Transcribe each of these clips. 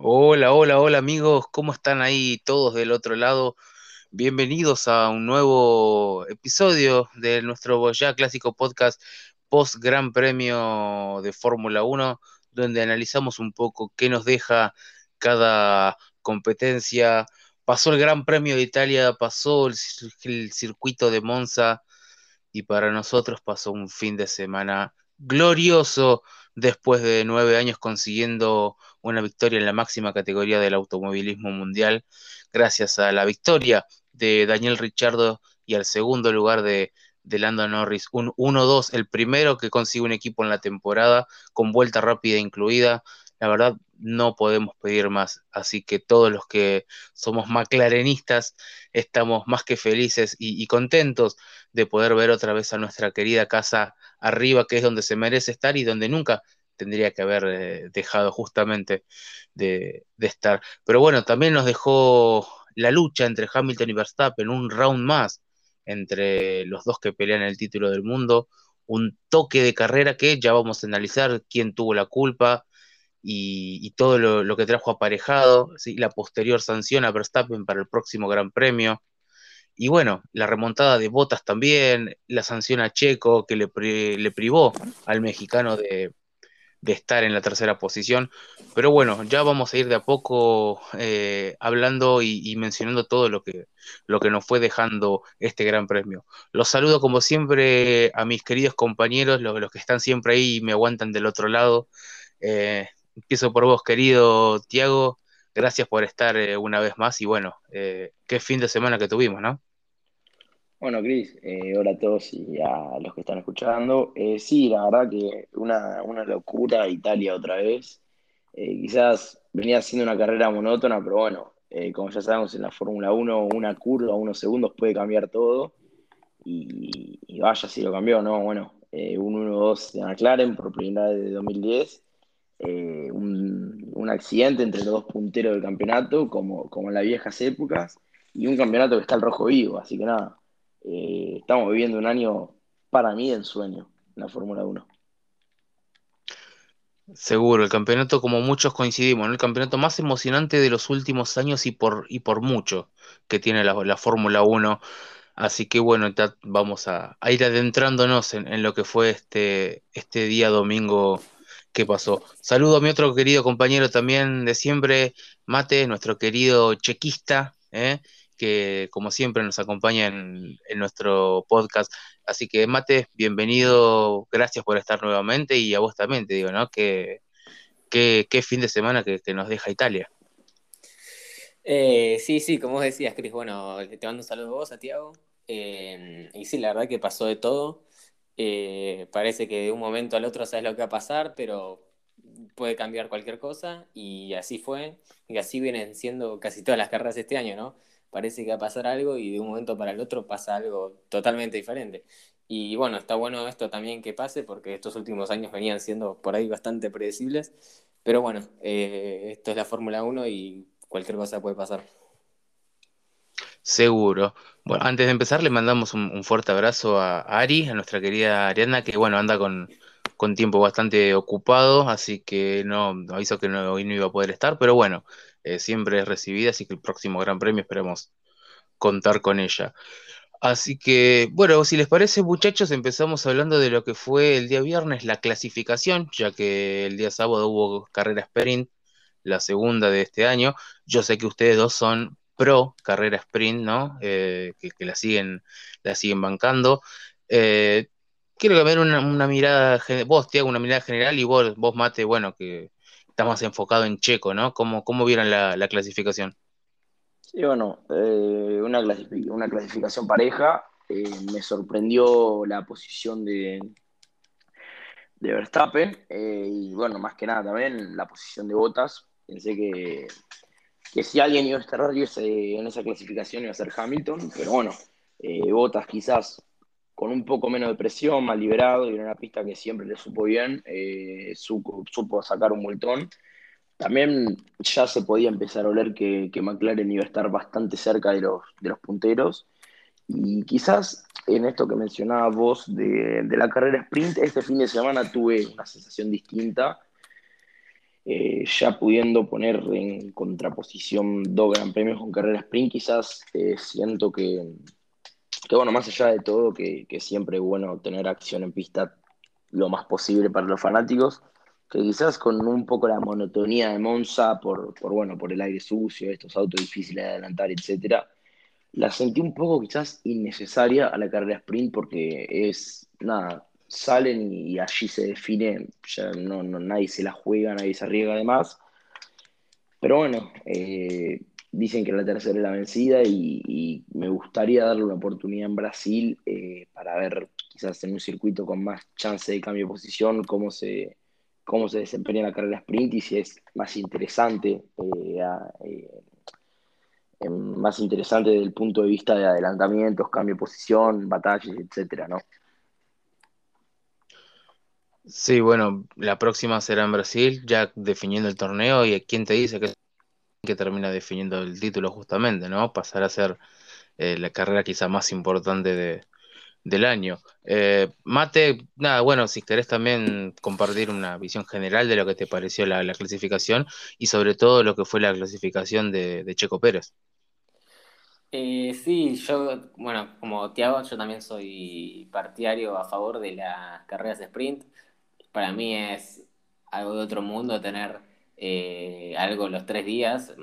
Hola, hola, hola amigos, ¿cómo están ahí todos del otro lado? Bienvenidos a un nuevo episodio de nuestro ya clásico podcast post Gran Premio de Fórmula 1, donde analizamos un poco qué nos deja cada competencia. Pasó el Gran Premio de Italia, pasó el, circuito de Monza y para nosotros pasó un fin de semana glorioso después de nueve años consiguiendo una victoria en la máxima categoría del automovilismo mundial, gracias a la victoria de Daniel Ricciardo y al segundo lugar de, de Lando Norris, un 1-2, el primero que consigue un equipo en la temporada, con vuelta rápida incluida. La verdad, no podemos pedir más. Así que todos los que somos McLarenistas estamos más que felices y, y, contentos de poder ver otra vez a nuestra querida casa arriba, que es donde se merece estar y donde nunca tendría que haber eh, dejado justamente de, de, estar. Pero bueno, también nos dejó la lucha entre Hamilton y Verstappen, un round más entre los dos que pelean el título del mundo, un toque de carrera que ya vamos a analizar quién tuvo la culpa y, todo lo, que trajo aparejado, la posterior sanción a Verstappen para el próximo Gran Premio. Y bueno, la remontada de Botas también, la sanción a Checo que le, le privó al mexicano de, estar en la tercera posición. Pero bueno, ya vamos a ir de a poco eh, hablando y, y, mencionando todo lo que, lo que nos fue dejando este gran premio. Los saludo como siempre a mis queridos compañeros, los, los que están siempre ahí y me aguantan del otro lado. Eh, empiezo por vos, querido Tiago. Gracias por estar eh, una vez más y bueno, eh, qué fin de semana que tuvimos, ¿no? Bueno, Cris, eh, hola a todos y a los que están escuchando. Sí, la verdad que una, una locura Italia otra vez. Quizás venía siendo una carrera monótona, pero bueno, como ya sabemos en la Fórmula 1, una curva, unos segundos puede cambiar todo. Y, vaya si lo cambió, ¿no? Bueno, un 1-2 de McLaren por primera vez de 2010. Un, un, accidente entre los dos punteros del campeonato, como, como en las viejas épocas, y un campeonato que está al rojo vivo, así que nada eh, estamos viviendo un año para mí en sueño en la Fórmula 1. Seguro, el campeonato, como muchos coincidimos, el campeonato más emocionante de los últimos años y por, y por mucho que tiene la, la Fórmula 1. Así que bueno, vamos a, a ir adentrándonos en, en, lo que fue este, este día domingo que pasó. Saludo a mi otro querido compañero también de siempre, Mate, nuestro querido chequista, ¿eh? que como siempre nos acompaña en, nuestro podcast. Así que Mate, bienvenido, gracias por estar nuevamente y a vos también te digo, ¿no? Que, qué fin de semana que, que, nos deja Italia. Eh, sí, sí, como vos decías, Cris, bueno, te mando un saludo a vos, a Tiago. Eh, y sí, la verdad que pasó de todo. Eh, parece que de un momento al otro sabes lo que va a pasar, pero puede cambiar cualquier cosa y así fue. Y así vienen siendo casi todas las carreras este año, ¿no? parece que va a pasar algo y de un momento para el otro pasa algo totalmente diferente. Y bueno, está bueno esto también que pase porque estos últimos años venían siendo por ahí bastante predecibles, pero bueno, eh, esto es la Fórmula 1 y cualquier cosa puede pasar. Seguro. Bueno, antes de empezar le mandamos un, fuerte abrazo a Ari, a nuestra querida Ariana, que bueno, anda con, con tiempo bastante ocupado, así que no aviso que no, hoy no iba a poder estar, pero bueno, eh, siempre es recibida, así que el próximo Gran Premio esperemos contar con ella. Así que, bueno, si les parece, muchachos, empezamos hablando de lo que fue el día viernes, la clasificación, ya que el día sábado hubo carrera sprint, la segunda de este año. Yo sé que ustedes dos son pro carrera sprint, ¿no? Eh, que, la siguen, la siguen bancando. Eh, quiero den una, mirada, vos te hago una mirada general y vos, vos Mate, bueno, que está más enfocado en Checo, ¿no? ¿Cómo, cómo vieron la, la clasificación? Sí, bueno, eh, una, clasific una, clasificación pareja. Me sorprendió la posición de, de Verstappen y bueno, más que nada también la posición de Bottas. Pensé que, que si alguien iba a estar en esa clasificación iba a ser Hamilton, pero bueno, eh, Bottas quizás con un poco menos de presión, más liberado, y en una pista que siempre le supo bien, eh, supo, sacar un multón. también ya se podía empezar a oler que, McLaren iba a estar bastante cerca de los, punteros. Y quizás en esto que mencionabas vos de, la carrera sprint, este fin de semana tuve una sensación distinta, eh, ya pudiendo poner en contraposición dos gran premios con carrera sprint, quizás eh, siento que, que, bueno, más allá de todo, que, que siempre es bueno tener acción en pista lo más posible para los fanáticos, que quizás con un poco la monotonía de Monza, por, por, bueno, por el aire sucio, estos autos difíciles de adelantar, etcétera, la sentí un poco quizás innecesaria a la carrera sprint porque es, nada, salen y allí se define, ya no, no nadie se la juega, nadie se arriesga además. Pero bueno, eh, dicen que la tercera es la vencida y, me gustaría darle una oportunidad en Brasil eh, para ver quizás en un circuito con más chance de cambio de posición cómo se, cómo se desempeña la carrera sprint y si es más interesante, eh, más interesante desde el punto de vista de adelantamientos, cambio de posición, batallas, etcétera, ¿no? Sí, bueno, la próxima será en Brasil, ya definiendo el torneo y quién te dice que, que termina definiendo el título justamente, ¿no? Pasar a ser eh, la carrera quizá más importante de, del año. Eh, Mate, nada, bueno, si querés también compartir una visión general de lo que te pareció la, la clasificación y sobre todo lo que fue la clasificación de, de Checo Pérez. Eh, sí, yo, bueno, como Tiago, yo también soy partidario a favor de las carreras de sprint. Para mí es algo de otro mundo tener eh, algo los tres días,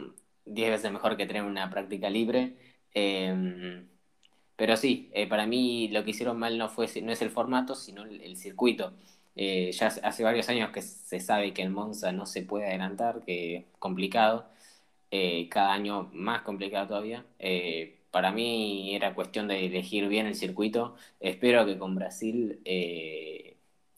diez veces mejor que tener una práctica libre. Eh, pero sí, eh, para mí lo que hicieron mal no, fue, no es el formato, sino el, el circuito. Eh, ya hace varios años que se sabe que en Monza no se puede adelantar, que es complicado, cada año más complicado todavía. Para mí era cuestión de elegir bien el circuito. Espero que con Brasil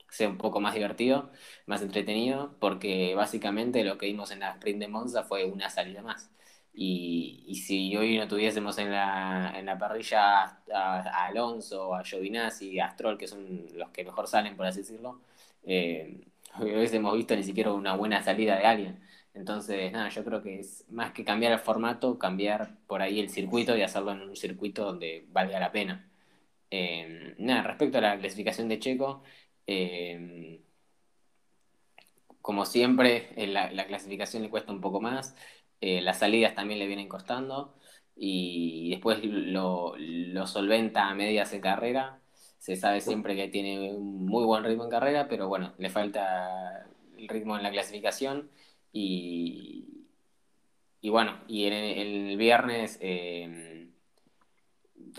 sea un poco más divertido, más entretenido, porque básicamente lo que vimos en la sprint de Monza fue una salida más. Y, y, si hoy no tuviésemos en la, en la parrilla a, a Alonso, a Giovinazzi, a Stroll, que son los que mejor salen, por así decirlo, eh, hubiésemos visto ni siquiera una buena salida de alguien. Entonces, nada, yo creo que es más que cambiar el formato, cambiar por ahí el circuito y hacerlo en un circuito donde valga la pena. Eh, nada, respecto a la clasificación de Checo, eh, como siempre, la, la, clasificación le cuesta un poco más. Eh, las salidas también le vienen costando y después lo, solventa a medias de carrera. Se sabe siempre que tiene un muy buen ritmo en carrera, pero bueno, le falta el ritmo en la clasificación y, bueno, y en el viernes eh,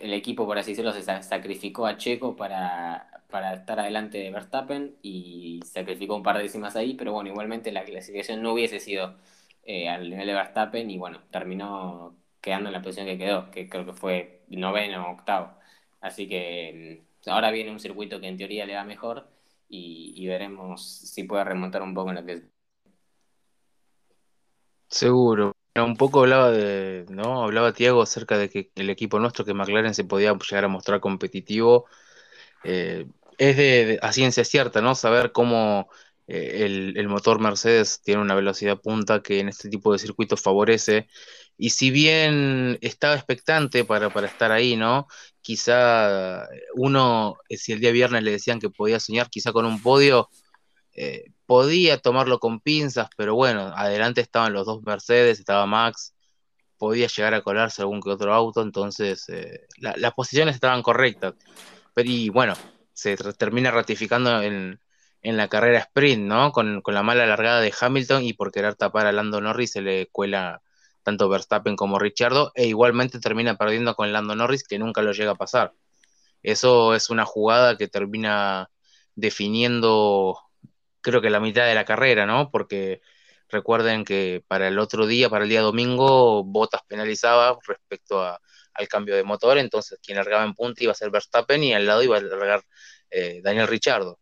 el equipo, por así decirlo, se sacrificó a Checo para, para estar adelante de Verstappen y sacrificó un par de décimas ahí, pero bueno, igualmente la clasificación no hubiese sido eh, al nivel de Verstappen y bueno, terminó quedando en la posición que quedó, que creo que fue noveno o octavo. Así que mm, ahora viene un circuito que en teoría le va mejor y, veremos si puede remontar un poco en lo que. Seguro. Un poco hablaba de, ¿no? Hablaba Tiago acerca de que el equipo nuestro, que McLaren se podía llegar a mostrar competitivo. Eh, es de, a ciencia cierta, ¿no? Saber cómo eh, el, el, motor Mercedes tiene una velocidad punta que en este tipo de circuitos favorece. Y si bien estaba expectante para, para estar ahí, ¿no? Quizá uno, eh, si el día viernes le decían que podía soñar quizá con un podio, eh, podía tomarlo con pinzas, pero bueno, adelante estaban los dos Mercedes, estaba Max, podía llegar a colarse algún que otro auto, entonces eh, la, las posiciones estaban correctas. Pero y bueno, se termina ratificando en, en la carrera sprint, ¿no? Con, con, la mala largada de Hamilton y por querer tapar a Lando Norris se le cuela tanto Verstappen como Richardo e igualmente termina perdiendo con Lando Norris que nunca lo llega a pasar. Eso es una jugada que termina definiendo creo que la mitad de la carrera, ¿no? Porque recuerden que para el otro día, para el día domingo, Bottas penalizaba respecto a, al cambio de motor, entonces quien largaba en punta iba a ser Verstappen y al lado iba a largar eh, Daniel Richardo.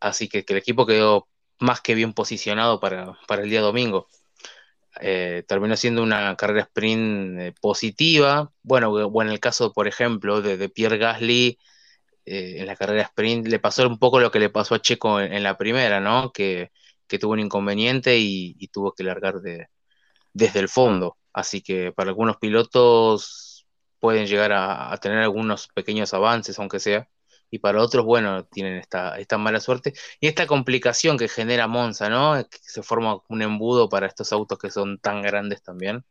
Así que, el equipo quedó más que bien posicionado para, para el día domingo. Eh, terminó siendo una carrera sprint eh, positiva. Bueno, en el caso, por ejemplo, de, Pierre Gasly, en la carrera sprint le pasó un poco lo que le pasó a Checo en, la primera, ¿no? Que, que tuvo un inconveniente y, tuvo que largar de, desde el fondo. Así que para algunos pilotos pueden llegar a, tener algunos pequeños avances, aunque sea, y para otros, bueno, tienen esta, esta mala suerte y esta complicación que genera Monza, ¿no? Que se forma un embudo para estos autos que son tan grandes también.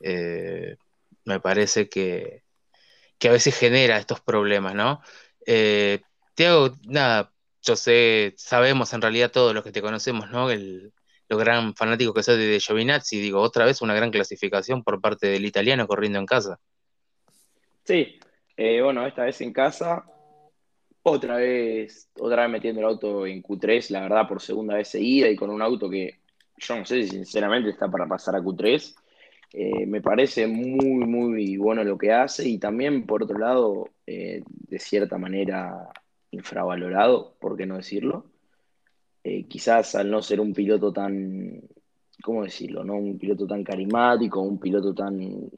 Eh, me parece que, que, a veces genera estos problemas, ¿no? Eh, Tiago, nada, yo sé, sabemos en realidad todos los que te conocemos, ¿no? El, lo gran fanático que soy de Giovinazzi, digo, otra vez una gran clasificación por parte del italiano corriendo en casa. Sí, eh, bueno, esta vez en casa, otra vez, otra vez metiendo el auto en Q3, la verdad, por segunda vez seguida y con un auto que yo no sé si sinceramente está para pasar a Q3. Eh, me parece muy, muy bueno lo que hace y también, por otro lado, eh, de cierta manera infravalorado, por qué no decirlo. Quizás al no ser un piloto tan, ¿cómo decirlo? No? Un piloto tan carismático, un piloto tan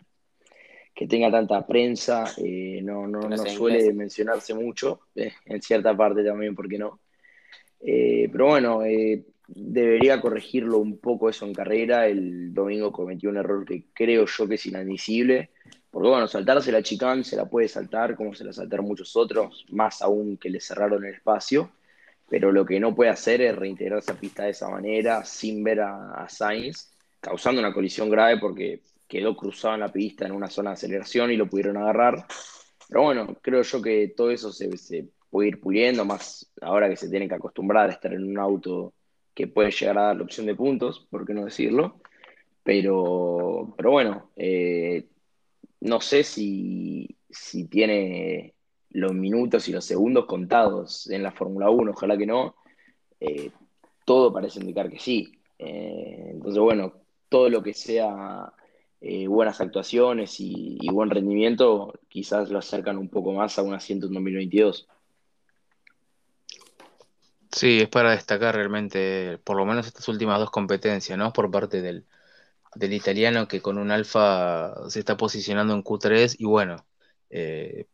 que tenga tanta prensa, no, no, no, suele mencionarse mucho, en cierta parte también, ¿por qué no? pero bueno, debería corregirlo un poco eso en carrera. El domingo cometió un error que creo yo que es inadmisible. Porque bueno, saltarse la chicane se la puede saltar, como se la saltaron muchos otros, más aún que le cerraron el espacio. Pero lo que no puede hacer es reintegrarse a pista de esa manera, sin ver a, Sainz, causando una colisión grave porque quedó cruzado en la pista en una zona de aceleración y lo pudieron agarrar. Pero bueno, creo yo que todo eso se, se puede ir puliendo, más ahora que se tienen que acostumbrar a estar en un auto que puede llegar a dar la opción de puntos, por qué no decirlo. Pero, pero bueno, eh, no sé si, tiene los minutos y los segundos contados en la Fórmula 1, ojalá que no. Eh, todo parece indicar que sí. Eh, entonces, bueno, todo lo que sea buenas actuaciones y, buen rendimiento, quizás lo acercan un poco más a un asiento en 2022. Sí, es para destacar realmente, por lo menos estas últimas dos competencias, ¿no? Por parte del, italiano que con un alfa se está posicionando en Q3 y bueno, eh,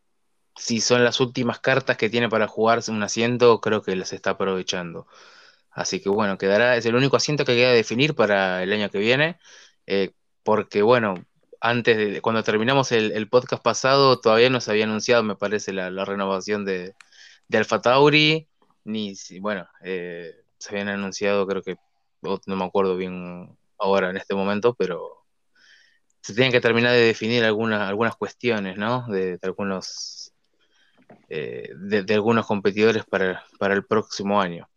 si son las últimas cartas que tiene para jugarse un asiento, creo que las está aprovechando. Así que bueno, quedará, es el único asiento que queda definir para el año que viene, eh, porque bueno, antes de, cuando terminamos el, podcast pasado, todavía no se había anunciado, me parece, la, renovación de, de Alfa Tauri ni bueno, eh, se habían anunciado, creo que, no me acuerdo bien ahora en este momento, pero se tienen que terminar de definir algunas, algunas cuestiones, ¿no? De, algunos eh, de, algunos competidores para, el próximo año.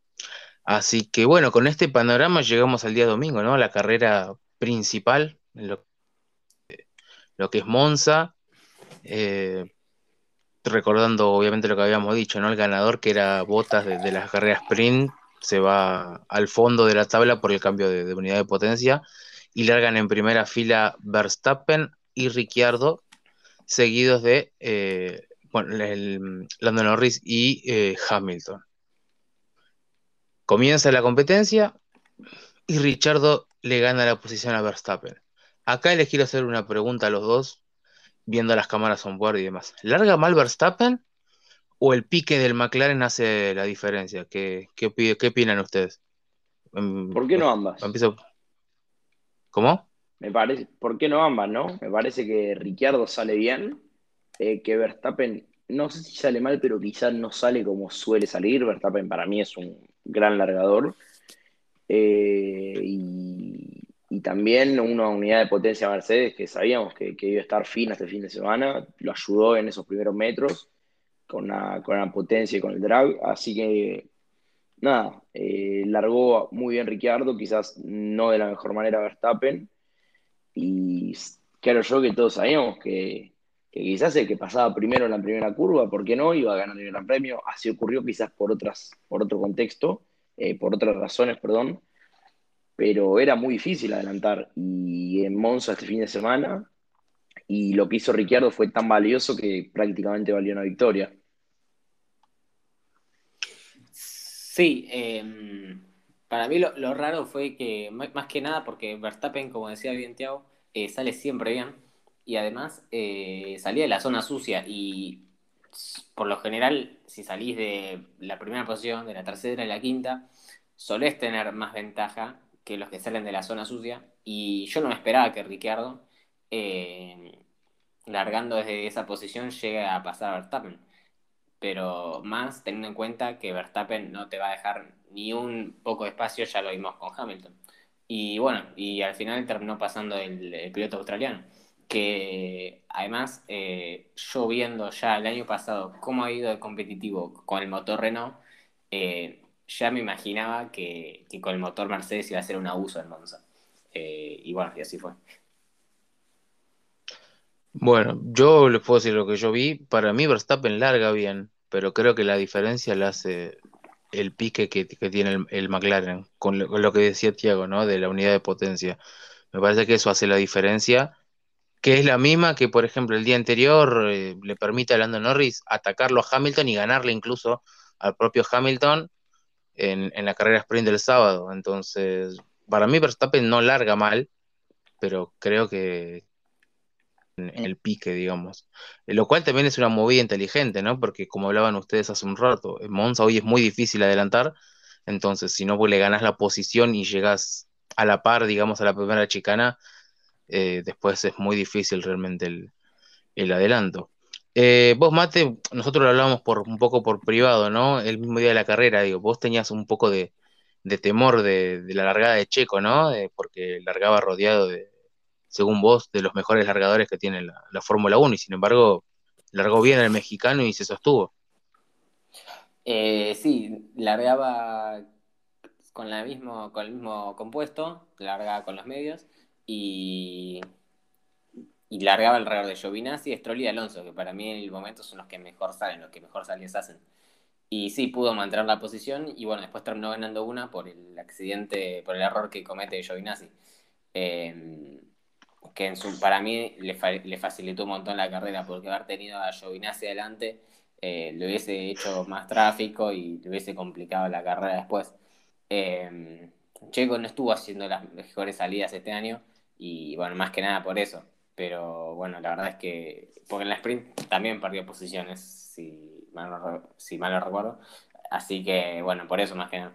Así que bueno, con este panorama llegamos al día domingo, ¿no? La carrera principal, lo, que es Monza. Eh, recordando obviamente lo que habíamos dicho, ¿no? El ganador que era Botas de, las carreras sprint se va al fondo de la tabla por el cambio de, unidad de potencia y largan en primera fila Verstappen y Ricciardo, seguidos de eh, Lando Norris y eh, Hamilton. Comienza la competencia y Ricciardo le gana la posición a Verstappen. Acá les quiero hacer una pregunta a los dos, viendo las cámaras on board y demás. ¿Larga mal Verstappen o el pique del McLaren hace la diferencia? ¿Qué, qué, opinan ustedes? Em, ¿Por qué no ambas? ¿Cómo? Me parece, ¿por qué no ambas, no? Me parece que Ricciardo sale bien, eh, que Verstappen, no sé si sale mal, pero quizás no sale como suele salir. Verstappen para mí es un gran largador. Eh, y y también una unidad de potencia Mercedes que sabíamos que, iba a estar fina este fin de semana, lo ayudó en esos primeros metros con la, con potencia y con el drag, así que nada, eh, largó muy bien Ricciardo, quizás no de la mejor manera Verstappen, y claro yo que todos sabíamos que, quizás el que pasaba primero en la primera curva, ¿por qué no? Iba a ganar el Gran Premio, así ocurrió quizás por, otras, por otro contexto, eh, por otras razones, perdón, pero era muy difícil adelantar. Y en Monza este fin de semana, y lo que hizo Ricciardo fue tan valioso que prácticamente valió una victoria. Sí, em, para mí lo, raro fue que, más que nada, porque Verstappen, como decía bien Tiago, eh, sale siempre bien y además eh, salía de la zona sucia y por lo general, si salís de la primera posición, de la tercera y la quinta, solés tener más ventaja que los que salen de la zona sucia. Y yo no me esperaba que Ricciardo, eh, largando desde esa posición, llegue a pasar a Verstappen. Pero más teniendo en cuenta que Verstappen no te va a dejar ni un poco de espacio, ya lo vimos con Hamilton. Y bueno, y al final terminó pasando el, piloto australiano, que además, eh, yo viendo ya el año pasado cómo ha ido de competitivo con el motor Renault, eh, ya me imaginaba que, con el motor Mercedes iba a ser un abuso en Monza. Eh, y bueno, y así fue. Bueno, yo les puedo decir lo que yo vi. Para mí Verstappen larga bien, pero creo que la diferencia la hace el pique que, tiene el, McLaren, con lo, que decía Tiago, ¿no? De la unidad de potencia. Me parece que eso hace la diferencia, que es la misma que, por ejemplo, el día anterior eh, le permite a Lando Norris atacarlo a Hamilton y ganarle incluso al propio Hamilton en, la carrera sprint del sábado. Entonces, para mí Verstappen no larga mal, pero creo que, en el pique, digamos. Eh, lo cual también es una movida inteligente, ¿no? Porque como hablaban ustedes hace un rato, en Monza hoy es muy difícil adelantar, entonces si no pues, le ganas la posición y llegas a la par, digamos, a la primera chicana, eh, después es muy difícil realmente el, adelanto. Eh, vos, Mate, nosotros lo hablábamos por, un poco por privado, ¿no? El mismo día de la carrera, digo, vos tenías un poco de, temor de, la largada de Checo, ¿no? porque largaba rodeado de, según vos, de los mejores largadores que tiene la, Fórmula 1 y sin embargo largó bien el mexicano y se sostuvo. Eh, sí, largaba con, la mismo, con el mismo compuesto, largaba con los medios y, y largaba alrededor de Giovinazzi, Stroll y Alonso, que para mí en el momento son los que mejor salen, los que mejor salidas hacen. Y sí, pudo mantener la posición y bueno, después terminó ganando una por el accidente, por el error que comete Giovinazzi. Eh, que en su, para mí le, facilitó un montón la carrera, porque haber tenido a Giovinazzi adelante eh, le hubiese hecho más tráfico y le hubiese complicado la carrera después. Eh, Checo no estuvo haciendo las mejores salidas este año y bueno, más que nada por eso. Pero bueno, la verdad es que, porque en la sprint también perdió posiciones, si mal si mal no recuerdo. Así que bueno, por eso más que nada.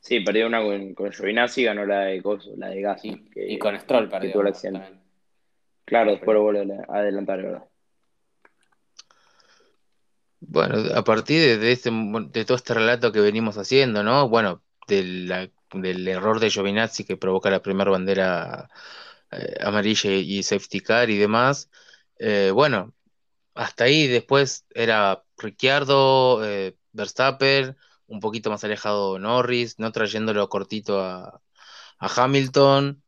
Sí, perdió una con, con Giovinazzi y ganó la de la de Gassi. y con Stroll perdió. Claro, después lo vuelve a adelantar, ¿verdad? Bueno, a partir de, este, de todo este relato que venimos haciendo, ¿no? Bueno, del error de Giovinazzi que provoca la primera bandera eh, amarilla y safety car y demás, eh, bueno, hasta ahí después era Ricciardo, eh, Verstappen, un poquito más alejado Norris, no trayéndolo cortito a, Hamilton.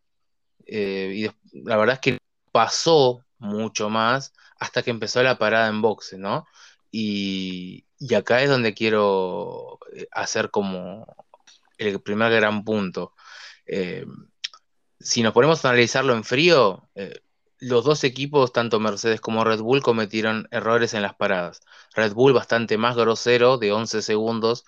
Eh, y la verdad es que pasó mucho más hasta que empezó la parada en boxe, ¿no? Y, acá es donde quiero hacer como el primer gran punto. Si nos ponemos a analizarlo en frío, los dos equipos, tanto Mercedes como Red Bull, cometieron errores en las paradas. Red Bull bastante más grosero, de 11 segundos,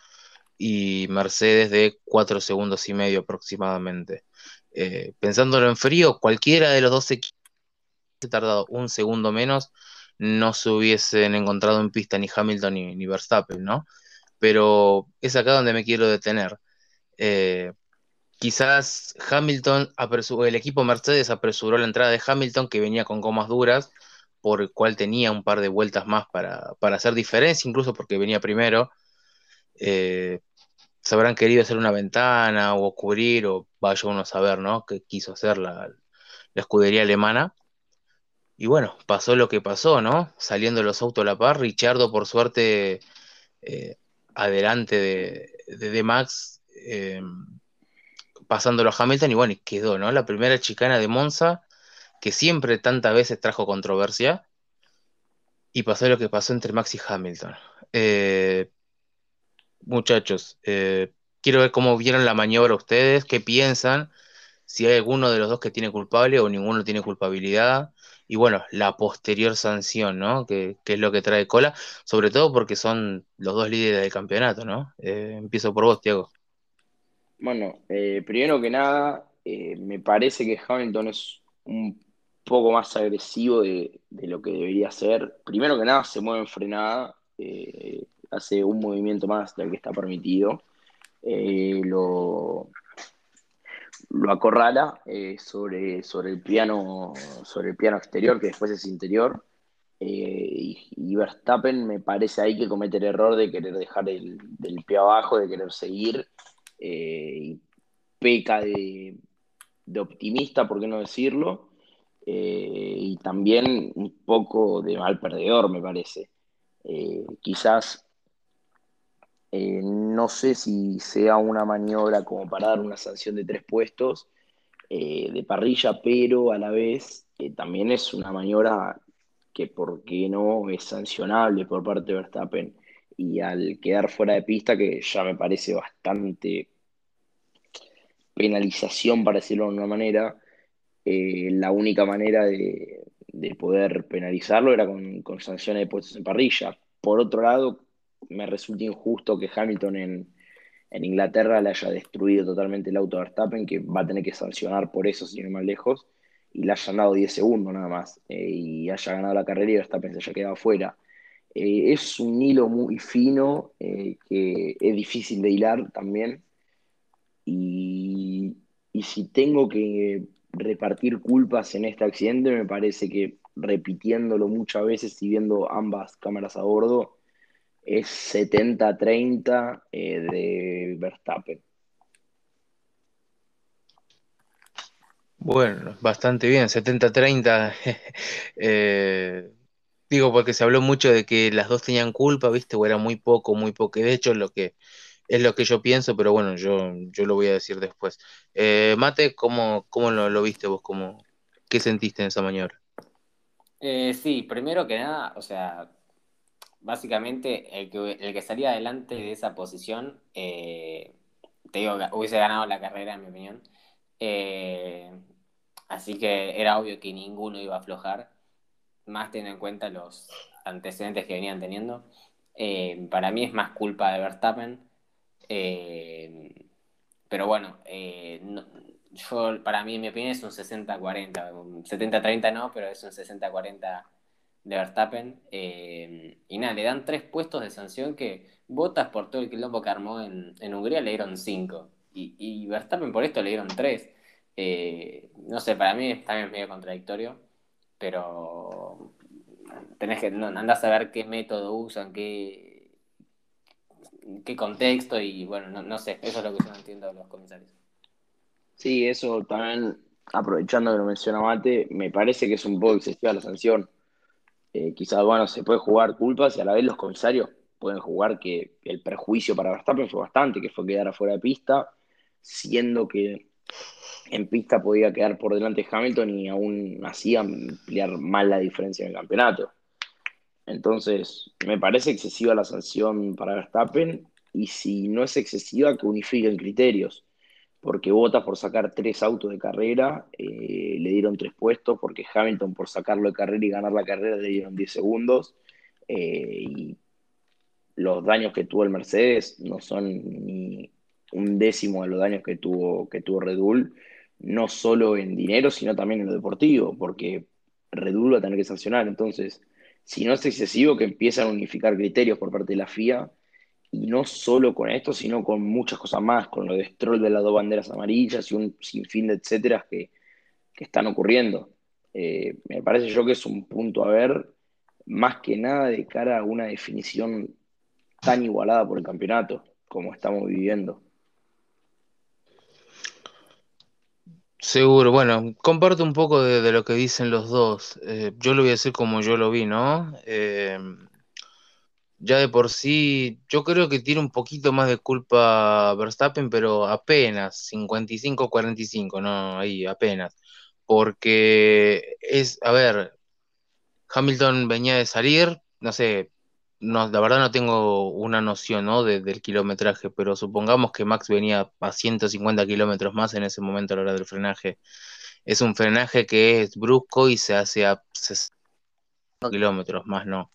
y Mercedes de 4 segundos y medio aproximadamente. Eh, pensándolo en frío, cualquiera de los dos equipos tardado un segundo menos, no se hubiesen encontrado en pista ni Hamilton ni, Verstappen, ¿no? Pero es acá donde me quiero detener. Eh, quizás Hamilton, el equipo Mercedes apresuró la entrada de Hamilton que venía con gomas duras, por el cual tenía un par de vueltas más para, hacer diferencia, incluso porque venía primero. Eh, se habrán querido hacer una ventana o cubrir, o vaya uno a saber, ¿no? Qué quiso hacer la, escudería alemana. Y bueno, pasó lo que pasó, ¿no? Saliendo los autos a la par, Richardo por suerte eh, adelante de, de, Max, eh, pasándolo a Hamilton y bueno, quedó, ¿no? La primera chicana de Monza, que siempre tantas veces trajo controversia, y pasó lo que pasó entre Max y Hamilton. Eh, muchachos, eh, quiero ver cómo vieron la maniobra ustedes, qué piensan, si hay alguno de los dos que tiene culpable o ninguno tiene culpabilidad. Y bueno, la posterior sanción, ¿no? Que, es lo que trae cola, sobre todo porque son los dos líderes del campeonato, ¿no? Eh, empiezo por vos, Tiago. Bueno, eh, primero que nada, me parece que Hamilton es un poco más agresivo de, lo que debería ser. Primero que nada, se mueve en frenada hace un movimiento más del que está permitido. eh, lo, lo acorrala eh, sobre, sobre, el piano, sobre el piano exterior, que después es interior. y, Verstappen me parece ahí que comete el error de querer dejar el, pie abajo, de querer seguir. Y peca de, optimista, por qué no decirlo, eh, y también un poco de mal perdedor, me parece. Eh, quizás eh, no sé si sea una maniobra como para dar una sanción de tres puestos de parrilla, pero a la vez también es una maniobra que, ¿por qué no?, es sancionable por parte de Verstappen. Y al quedar fuera de pista, que ya me parece bastante penalización, para decirlo de una manera, eh, la única manera de, poder penalizarlo era con, sanciones de puestos en parrilla. Por otro lado, me resulta injusto que Hamilton en, Inglaterra le haya destruido totalmente el auto a Verstappen, que va a tener que sancionar por eso, sin ir más lejos, y le hayan dado 10 segundos nada más, eh, y haya ganado la carrera y Verstappen se haya quedado fuera. Eh, es un hilo muy fino que es difícil de hilar también, y, si tengo que repartir culpas en este accidente, me parece que repitiéndolo muchas veces y viendo ambas cámaras a bordo, es 70-30 eh, de Verstappen. Bueno, bastante bien, 70-30. Eh, digo, porque se habló mucho de que las dos tenían culpa, ¿viste? O era muy poco, muy poco. De hecho, lo que es lo que yo pienso, pero bueno, yo, yo lo voy a decir después. Eh, Mate, ¿cómo, cómo lo, viste vos? ¿Cómo, ¿Qué sentiste en esa maniobra? Eh, sí, primero que nada, o sea, básicamente el que, el que salía adelante de esa posición, eh, te digo, hubiese ganado la carrera, en mi opinión. así que era obvio que ninguno iba a aflojar, más teniendo en cuenta los antecedentes que venían teniendo. para mí es más culpa de Verstappen eh, pero bueno, eh, yo, para mí, en mi opinión, es un 60-40. 70-30 no, pero es un 60-40 de Verstappen. Eh, y nada, le dan tres puestos de sanción que Botas por todo el quilombo que armó en, Hungría le dieron cinco. Y, y, Verstappen por esto le dieron tres. no sé, para mí también es medio contradictorio, pero tenés que andar a ver qué método usan, qué qué contexto y bueno, no, sé, eso es lo que yo no entiendo de los comisarios. Sí, eso también, aprovechando que lo menciona Mate, me parece que es un poco excesiva la sanción. Eh, quizás, bueno, se puede jugar culpas y a la vez los comisarios pueden jugar que el perjuicio para Verstappen fue bastante, que fue quedar afuera de pista, siendo que en pista podía quedar por delante de Hamilton y aún así ampliar mal la diferencia en el campeonato. Entonces, me parece excesiva la sanción para Verstappen y si no es excesiva, que unifiquen criterios, porque vota por sacar tres autos de carrera, eh, le dieron tres puestos, porque Hamilton por sacarlo de carrera y ganar la carrera le dieron 10 segundos, eh, y los daños que tuvo el Mercedes no son ni un décimo de los daños que tuvo, que tuvo Red Bull, no solo en dinero, sino también en lo deportivo, porque Red Bull va a tener que sancionar, entonces si no es excesivo, que empiezan a unificar criterios por parte de la FIA, y no solo con esto, sino con muchas cosas más, con lo de Stroll de las dos banderas amarillas y un sinfín de etcétera que, están ocurriendo. Eh, me parece yo que es un punto a ver, más que nada de cara a una definición tan igualada por el campeonato como estamos viviendo. Seguro, bueno, comparto un poco de, lo que dicen los dos. Eh, yo lo voy a decir como yo lo vi, ¿no? Eh, ya de por sí, yo creo que tiene un poquito más de culpa Verstappen, pero apenas, 55-45, ¿no? Ahí, apenas. Porque es, a ver, Hamilton venía de salir, no sé, no, la verdad no tengo una noción ¿no? del kilometraje, pero supongamos que Max venía a 150 kilómetros más en ese momento a la hora del frenaje. Es un frenaje que es brusco y se hace a 60 kilómetros más, ¿no?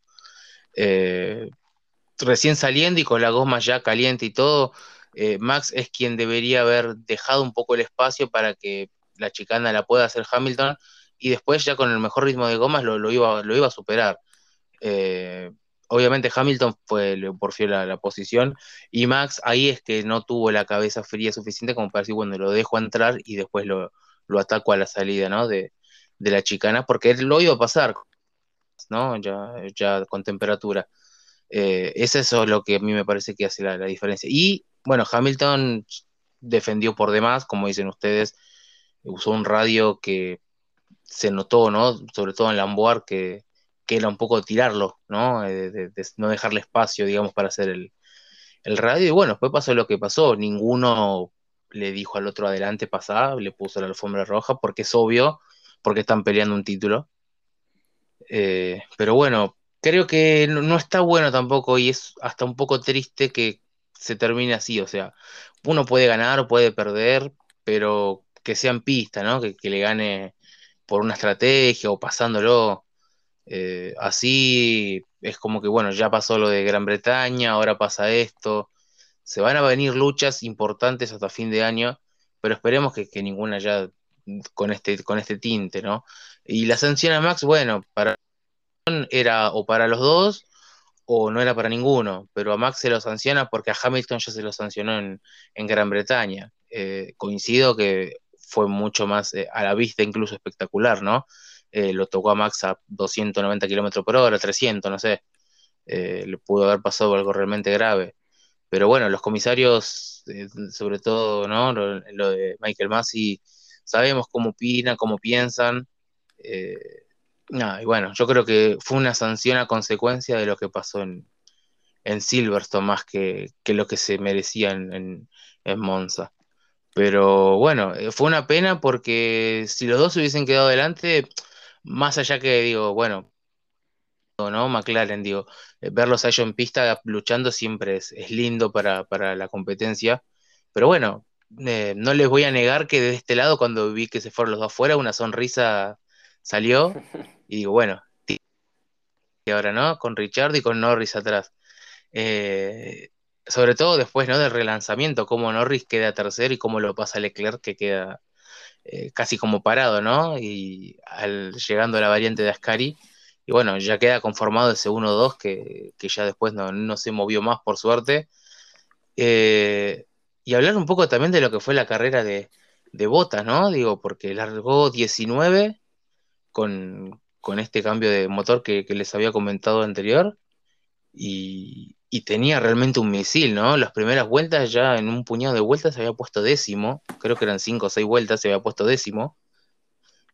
Eh, recién saliendo y con la goma ya caliente y todo, eh, Max es quien debería haber dejado un poco el espacio para que la chicana la pueda hacer Hamilton y después ya con el mejor ritmo de gomas lo, iba, lo iba a superar. Eh, obviamente Hamilton fue, le porfió la, la, posición y Max ahí es que no tuvo la cabeza fría suficiente como para decir, bueno, lo dejo entrar y después lo, lo ataco a la salida, ¿no? De, de la chicana, porque lo iba a pasar, ¿no? Ya, ya con temperatura. Eh, es eso lo que a mí me parece que hace la, diferencia. Y bueno, Hamilton defendió por demás, como dicen ustedes, usó un radio que se notó, ¿no? Sobre todo en Lamboard, que, que era un poco tirarlo, ¿no? Eh, no dejarle espacio, digamos, para hacer el, el, radio. Y bueno, después pasó lo que pasó. Ninguno le dijo al otro adelante pasar, le puso la alfombra roja, porque es obvio, porque están peleando un título. Eh, pero bueno, creo que no, está bueno tampoco y es hasta un poco triste que se termine así. O sea, uno puede ganar o puede perder, pero que sea en pista, ¿no? Que, que le gane por una estrategia o pasándolo. Eh, así es como que, bueno, ya pasó lo de Gran Bretaña, ahora pasa esto. Se van a venir luchas importantes hasta fin de año, pero esperemos que, que ninguna ya con este, con este tinte, ¿no? Y la sanción a Max, bueno, para era o para los dos o no era para ninguno, pero a Max se lo sanciona porque a Hamilton ya se lo sancionó en, en Gran Bretaña. Eh, coincido que fue mucho más eh, a la vista, incluso espectacular, ¿no? Eh, lo tocó a Max a 290 km por hora, 300, no sé. Eh, le pudo haber pasado algo realmente grave. Pero bueno, los comisarios, eh, sobre todo, ¿no? Lo, de Michael Massey, sabemos cómo opinan, cómo piensan. Nah, y bueno, yo creo que fue una sanción a consecuencia de lo que pasó en, en Silverstone más que, que, lo que se merecía en, en, en Monza. Pero bueno, fue una pena porque si los dos hubiesen quedado adelante, más allá que digo, bueno, ¿no? McLaren, digo, eh, verlos a ellos en pista luchando siempre es, es lindo para, para, la competencia. Pero bueno, eh, no les voy a negar que de este lado, cuando vi que se fueron los dos afuera, una sonrisa salió. Y digo, bueno, y ahora, ¿no? Con Richard y con Norris atrás. Eh, sobre todo después, ¿no? Del relanzamiento, cómo Norris queda tercero y cómo lo pasa Leclerc, que queda eh, casi como parado, ¿no? Y al, llegando a la variante de Ascari, y bueno, ya queda conformado ese 1-2 que, que, ya después no, no, se movió más por suerte. Eh, y hablar un poco también de lo que fue la carrera de, de Botas, ¿no? Digo, porque largó 19 con, con este cambio de motor que, que les había comentado anterior. Y, y tenía realmente un misil, ¿no? Las primeras vueltas ya en un puñado de vueltas se había puesto décimo, creo que eran cinco o seis vueltas, se había puesto décimo,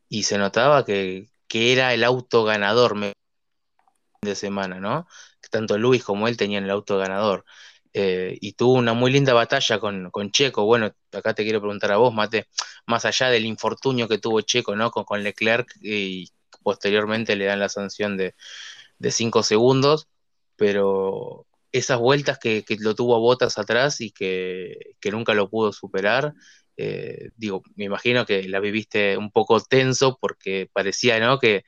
y se notaba que, que era el auto ganador de semana, ¿no? Tanto Luis como él tenían el auto ganador. Eh, y tuvo una muy linda batalla con, con, Checo. Bueno, acá te quiero preguntar a vos, Mate, más allá del infortunio que tuvo Checo, ¿no? Con, con Leclerc y posteriormente le dan la sanción de, de cinco segundos, pero esas vueltas que, que, lo tuvo a botas atrás y que, que nunca lo pudo superar, eh, digo, me imagino que la viviste un poco tenso porque parecía, ¿no? Que,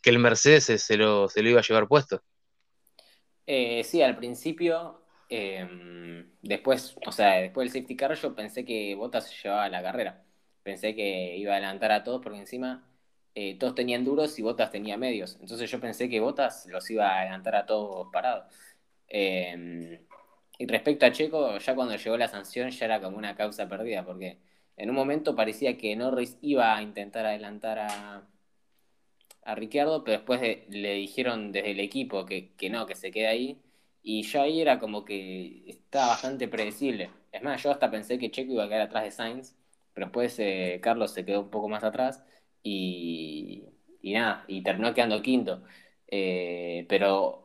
que el Mercedes se, lo, se, lo, iba a llevar puesto. Eh, sí, al principio, eh, después, o sea, después del safety car yo pensé que Bottas llevaba la carrera. Pensé que iba a adelantar a todos porque encima eh, todos tenían duros y Bottas tenía medios. Entonces yo pensé que Bottas los iba a adelantar a todos parados. Eh, y respecto a Checo, ya cuando llegó la sanción ya era como una causa perdida, porque en un momento parecía que Norris iba a intentar adelantar a, a Ricciardo, pero después de, le dijeron desde el equipo que, que, no, que se quede ahí, y ya ahí era como que estaba bastante predecible. Es más, yo hasta pensé que Checo iba a quedar atrás de Sainz, pero después eh, Carlos se quedó un poco más atrás y, y nada, y terminó quedando quinto. Eh, pero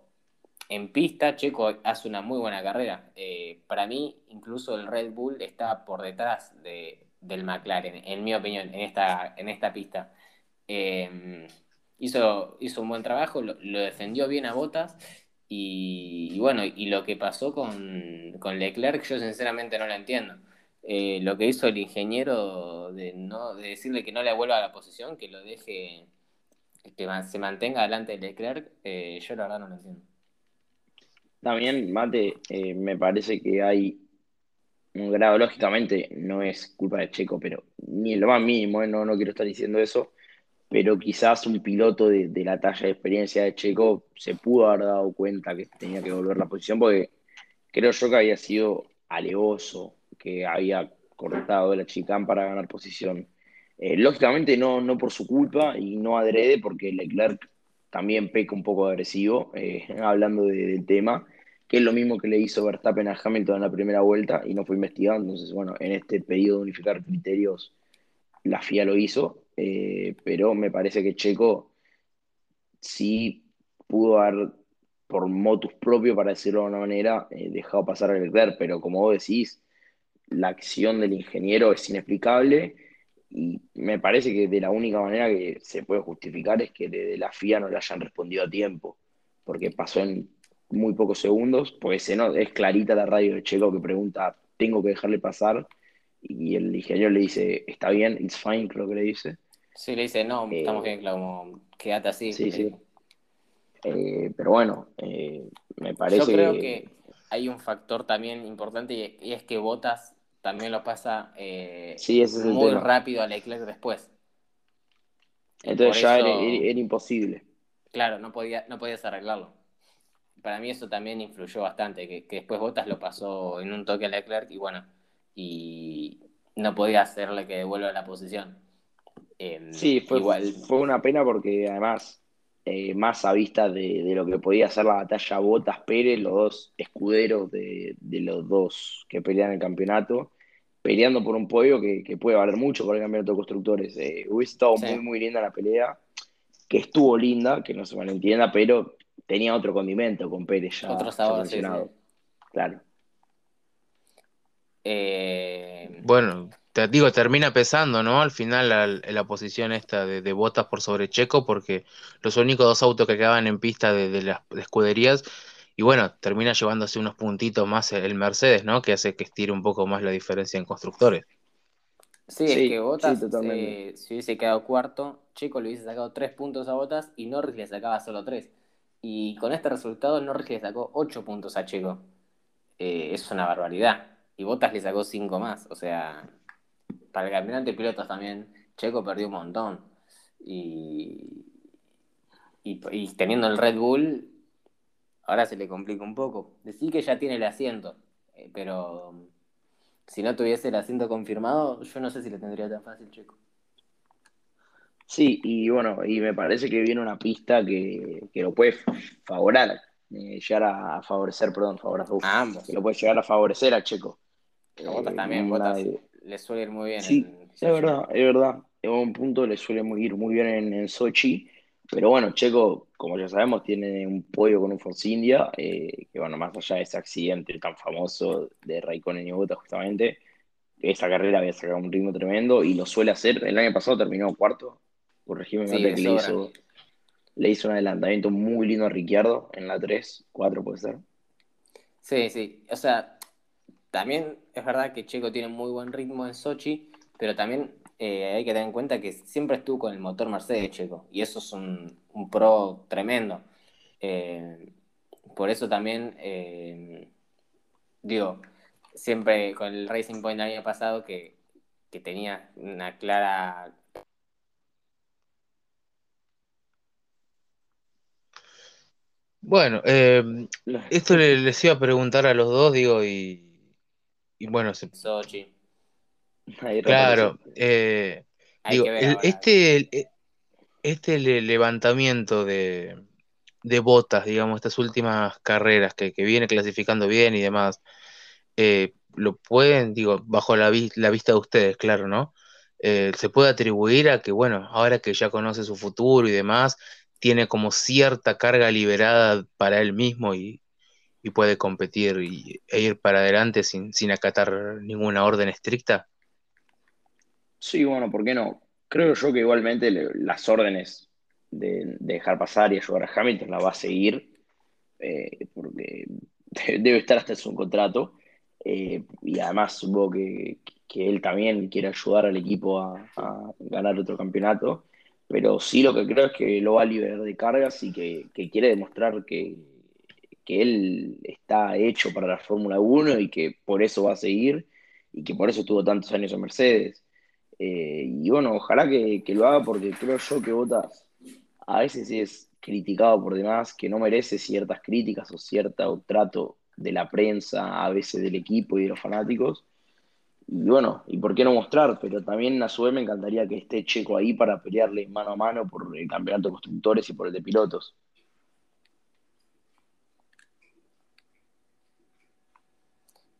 en pista, Checo hace una muy buena carrera. Eh, para mí, incluso el Red Bull está por detrás de, del McLaren, en mi opinión, en esta, en esta pista. Eh, hizo, hizo un buen trabajo, lo, lo defendió bien a Botas. Y, y, bueno, y lo que pasó con, con, Leclerc, yo sinceramente no lo entiendo. Eh, lo que hizo el ingeniero de, no, de decirle que no le vuelva a la posición, que lo deje, que se mantenga delante de Leclerc, eh, yo la verdad no lo entiendo. También, Mate, eh, me parece que hay un grado, lógicamente, no es culpa de Checo, pero ni lo más mínimo, eh, no, no quiero estar diciendo eso, pero quizás un piloto de, la talla de experiencia de Checo se pudo haber dado cuenta que tenía que volver la posición, porque creo yo que había sido alevoso, que había cortado la chicán para ganar posición. Eh, lógicamente no, no por su culpa y no adrede, porque Leclerc también peca un poco agresivo, eh, hablando del tema, que es lo mismo que le hizo Verstappen a Hamilton en la primera vuelta y no fue investigado. Entonces, bueno, en este pedido de unificar criterios, la FIA lo hizo, eh, pero me parece que Checo sí pudo haber, por motus propio, para decirlo de alguna manera, eh, dejado pasar a Leclerc, pero como vos decís, la acción del ingeniero es inexplicable y me parece que de la única manera que se puede justificar es que de la FIA no le hayan respondido a tiempo, porque pasó en muy pocos segundos, pues no, es clarita la radio de Checo que pregunta, ¿tengo que dejarle pasar? Y el ingeniero le dice, está bien, it's fine, creo que le dice. Sí, le dice, no, eh, estamos bien, claro, quédate así. Sí, sí. Eh, pero bueno, eh, me parece... Yo creo que hay un factor también importante y es que Botas también lo pasa muy rápido a Leclerc después. Entonces ya era, imposible. Claro, no, podía, no podías arreglarlo. Para mí eso también influyó bastante, que, después Botas lo pasó en un toque a Leclerc y bueno, y no podía hacerle que devuelva la posición. Em, sí, fue, igual... fue una pena porque además, eh, más a vista de, lo que podía hacer la batalla Botas-Pérez, los dos escuderos de, los dos que pelean el campeonato, peleando por un podio que, puede valer mucho por el campeonato de constructores. Eh, hubiese estado muy, muy linda la pelea, que estuvo linda, que no se malentienda, pero tenía otro condimento con Pérez ya, otro sabor, Claro. Eh, bueno, te digo, termina pesando, ¿no? Al final la, posición esta de, botas por sobre Checo, porque los únicos dos autos que quedaban en pista de, las escuderías, y bueno, termina llevándose unos puntitos más el Mercedes, ¿no? Que hace que estire un poco más la diferencia en constructores. Sí, es que Botas, eh, si hubiese quedado cuarto, Checo le hubiese sacado tres puntos a Botas y Norris le sacaba solo tres. Y con este resultado, Norris le sacó 8 puntos a Checo. Eh, es una barbaridad. Y Bottas le sacó 5 más. O sea, para el campeonato de pilotos también, Checo perdió un montón. Y, y, teniendo el Red Bull, ahora se le complica un poco. Decir que ya tiene el asiento, eh, pero si no tuviese el asiento confirmado, yo no sé si le tendría tan fácil Checo. Sí, y bueno, y me parece que viene una pista que, lo puede favorar, eh, llegar a favorecer, perdón, favorecer, ambos. Que lo puede llegar a favorecer a Checo. Botas también, Botas le suele ir muy bien. Sí, es verdad, es verdad. En un punto le suele ir muy bien en, en, Sochi, pero bueno, Checo, como ya sabemos, tiene un podio con un Force India, eh, que bueno, más allá de ese accidente tan famoso de Raikkonen y Botas justamente, esa carrera había sacado un ritmo tremendo y lo suele hacer. El año pasado terminó cuarto corregime que le hizo, le hizo un adelantamiento muy lindo a Ricciardo en la 3, 4 puede ser. Sí, sí, o sea, también es verdad que Checo tiene muy buen ritmo en Sochi, pero también eh, hay que tener en cuenta que siempre estuvo con el motor Mercedes Checo, y eso es un, pro tremendo. Eh, por eso también, eh, digo, siempre con el Racing Point del año pasado que, que tenía una clara Bueno, em, esto les iba a preguntar a los dos, digo, y, bueno, se... Sochi. Claro, eh, digo, este, este levantamiento de, de botas, digamos, estas últimas carreras que, viene clasificando bien y demás, eh, lo pueden, digo, bajo la, la, vista de ustedes, claro, ¿no? Eh, se puede atribuir a que, bueno, ahora que ya conoce su futuro y demás, tiene como cierta carga liberada para él mismo y, puede competir y, e ir para adelante sin, acatar ninguna orden estricta? Sí, bueno, ¿por qué no? Creo yo que igualmente las órdenes de, dejar pasar y ayudar a Hamilton la va a seguir, eh, porque debe estar hasta su contrato. Eh, y además supongo que, él también quiere ayudar al equipo a ganar otro campeonato. Pero sí lo que creo es que lo va a liberar de cargas y que, quiere demostrar que, él está hecho para la Fórmula 1 y que por eso va a seguir y que por eso estuvo tantos años en Mercedes. Eh, y bueno, ojalá que, que, lo haga porque creo yo que Botas a veces es criticado por demás, que no merece ciertas críticas o cierto trato de la prensa, a veces del equipo y de los fanáticos. Y bueno, y por qué no mostrar, pero también a su vez me encantaría que esté Checo ahí para pelearle mano a mano por el campeonato de constructores y por el de pilotos.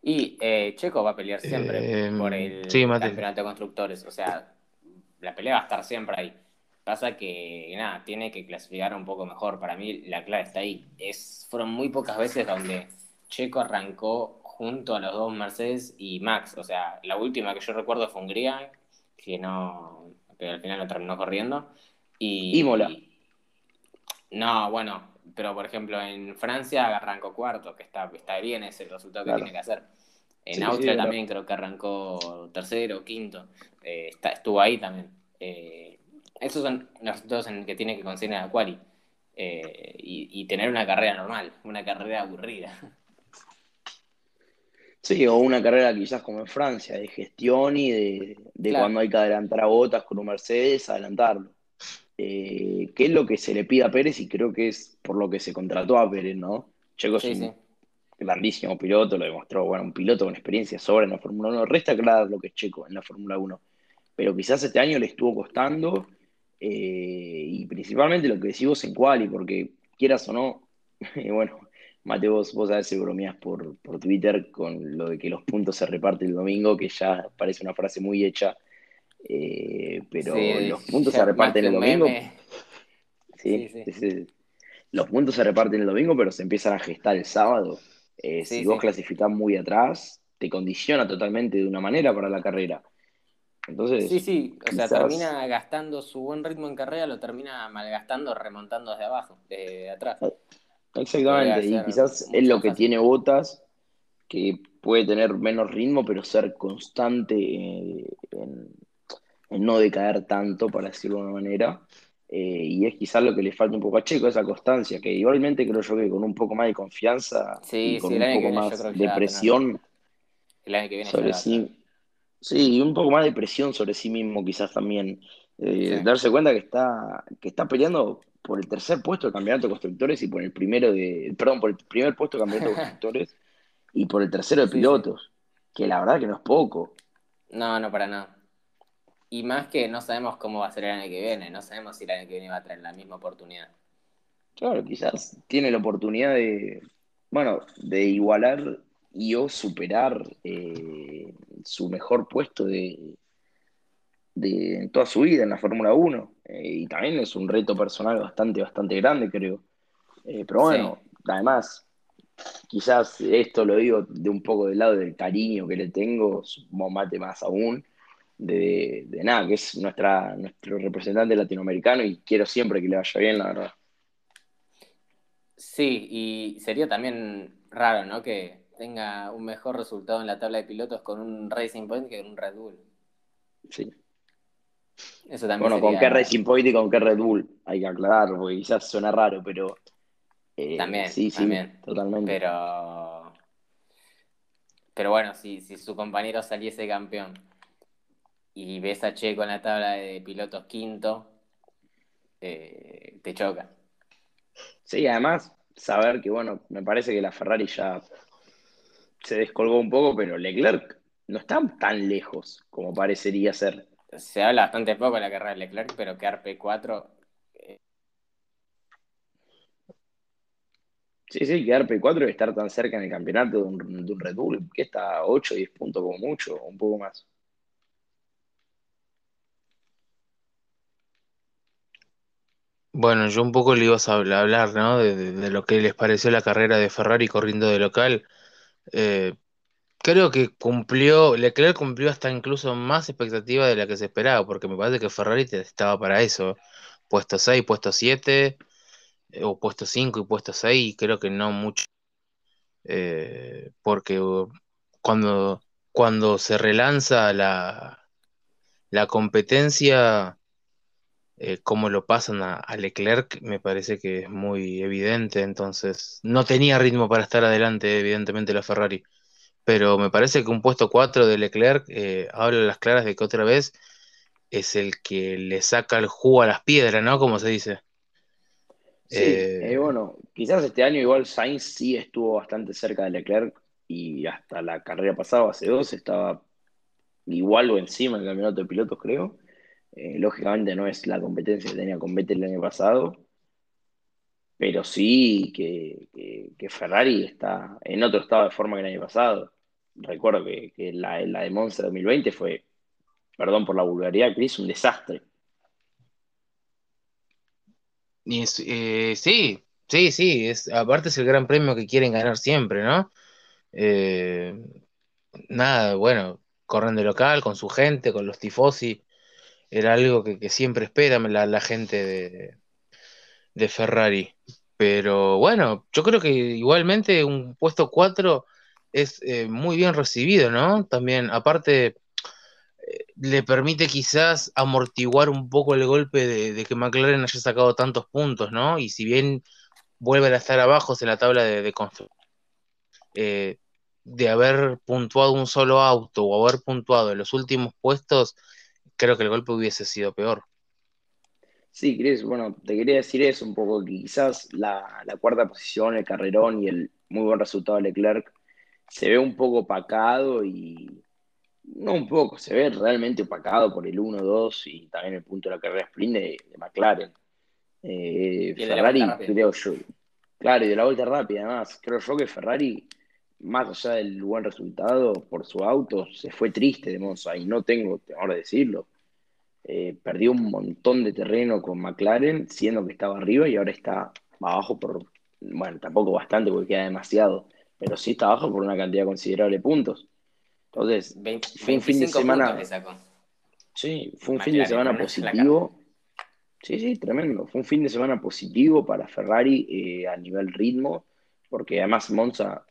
Y eh, Checo va a pelear siempre por el campeonato de constructores. O sea, la pelea va a estar siempre ahí. Pasa que, nada, tiene que clasificar un poco mejor. Para mí, la clave está ahí. Es, fueron muy pocas veces donde Checo arrancó junto a los dos Mercedes y Max. O sea, la última que yo recuerdo fue Hungría, que no, que al final no terminó corriendo. Y, Imola. no, bueno, pero por ejemplo en Francia arrancó cuarto, que está, está bien ese resultado que tiene que hacer. En Austria también creo que arrancó tercero, quinto. Eh, está, estuvo ahí también. Eh, esos son los resultados en que tiene que conseguir a Quali. Eh, y, tener una carrera normal, una carrera aburrida. Sí, o una carrera quizás como en Francia, de gestión y de, cuando hay que adelantar a botas con un Mercedes, adelantarlo. Eh, ¿Qué es lo que se le pide a Pérez? Y creo que es por lo que se contrató a Pérez, ¿no? Checo es un grandísimo piloto, lo demostró, bueno, un piloto con experiencia sobra en la Fórmula 1. Resta claro lo que es Checo en la Fórmula 1. Pero quizás este año le estuvo costando, eh, y principalmente lo que decimos en Quali, porque quieras o no, bueno, Mateo, vos, vos a veces bromeás por, por Twitter con lo de que los puntos se reparten el domingo, que ya parece una frase muy hecha, eh, pero los puntos se reparten el domingo. Sí, los puntos se reparten el domingo, pero se empiezan a gestar el sábado. Eh, si vos clasificás muy atrás, te condiciona totalmente de una manera para la carrera. Entonces, sí, sí, o sea, termina gastando su buen ritmo en carrera, lo termina malgastando remontando desde abajo, desde atrás. Ah, Exactamente, y quizás es lo que tiene Botas, que puede tener menos ritmo, pero ser constante eh, en, no decaer tanto, para decirlo de una manera. Eh, y es quizás lo que le falta un poco a Checo, esa constancia, que igualmente creo yo que con un poco más de confianza y con un poco más de presión sobre sí. Sí, y un poco más de presión sobre sí mismo, quizás también. Eh, darse cuenta que está, que está peleando por el tercer puesto de campeonato de constructores y por el primero de. Perdón, por el primer puesto de campeonato de constructores y por el tercero de pilotos. Que la verdad que no es poco. No, no, para nada. Y más que no sabemos cómo va a ser el año que viene, no sabemos si el año que viene va a traer la misma oportunidad. Claro, quizás tiene la oportunidad de, bueno, de igualar y o superar eh, su mejor puesto de, de, en toda su vida en la Fórmula 1. Eh, y también es un reto personal bastante, bastante grande, creo. Eh, pero bueno, además, quizás esto lo digo de un poco del lado del cariño que le tengo, supongo mate más aún, de, de, nada, que es nuestra, nuestro representante latinoamericano y quiero siempre que le vaya bien, la verdad. Sí, y sería también raro, ¿no? Que tenga un mejor resultado en la tabla de pilotos con un Racing Point que con un Red Bull. Sí, bueno, con qué Racing Point y con qué Red Bull, hay que aclarar, porque quizás suena raro, pero. Eh, también, sí, sí, totalmente. Pero. Pero bueno, si, si su compañero saliese campeón y ves a Checo en la tabla de pilotos quinto, eh, te choca. Sí, además, saber que, bueno, me parece que la Ferrari ya se descolgó un poco, pero Leclerc no está tan lejos como parecería ser se habla bastante poco de la carrera de Leclerc, pero quedar P4. Eh. Sí, sí, quedar P4 y estar tan cerca en el campeonato de un, Red Bull, que está 8, 10 puntos como mucho, un poco más. Bueno, yo un poco le ibas a hablar, ¿no? De, lo que les pareció la carrera de Ferrari corriendo de local. Eh, Creo que cumplió, Leclerc cumplió hasta incluso más expectativa de la que se esperaba, porque me parece que Ferrari estaba para eso. Puesto 6, puesto 7, eh, o puesto 5 y puesto 6, creo que no mucho. Eh, porque uh, cuando, cuando se relanza la, la competencia, eh, como lo pasan a, a, Leclerc, me parece que es muy evidente. Entonces, no tenía ritmo para estar adelante, evidentemente, la Ferrari. Pero me parece que un puesto 4 de Leclerc eh, habla a las claras de que otra vez es el que le saca el jugo a las piedras, ¿no? Como se dice. Sí, eh, eh, bueno, quizás este año igual Sainz sí estuvo bastante cerca de Leclerc y hasta la carrera pasada, hace dos, estaba igual o encima del campeonato de pilotos, creo. Eh, lógicamente no es la competencia que tenía con Vettel el año pasado, pero sí que, Ferrari está en otro estado de forma que el año pasado. Recuerdo que, la, de Monza 2020 fue, perdón por la vulgaridad, Chris, un desastre. Eh, sí, sí, sí, es, aparte es el gran premio que quieren ganar siempre, ¿no? Eh, nada, bueno, corren de local con su gente, con los tifosi, era algo que, siempre espera la, gente de, Ferrari. Pero bueno, yo creo que igualmente un puesto 4 es eh, muy bien recibido, ¿no? También, aparte le permite quizás amortiguar un poco el golpe de, que McLaren haya sacado tantos puntos, ¿no? Y si bien vuelven a estar abajo en la tabla de, de eh, de haber puntuado un solo auto o haber puntuado en los últimos puestos, creo que el golpe hubiese sido peor. Sí, Chris, bueno, te quería decir eso un poco, que quizás la, la cuarta posición, el carrerón y el muy buen resultado de Leclerc se ve un poco opacado y no un poco, se ve realmente opacado por el 1-2 y también el punto de la carrera sprint de, McLaren. Eh, Ferrari, creo yo. Claro, y de la vuelta rápida, además. Creo yo que Ferrari, más allá del buen resultado por su auto, se fue triste de Monza y no tengo temor de decirlo. Eh, perdió un montón de terreno con McLaren, siendo que estaba arriba y ahora está abajo por, bueno, tampoco bastante porque queda demasiado, pero sí está abajo por una cantidad considerable de puntos. Entonces, fue un fin de semana. Sí, fue un fin de semana positivo. Sí, sí, tremendo. Fue un fin de semana positivo para Ferrari eh, a nivel ritmo, porque además Monza,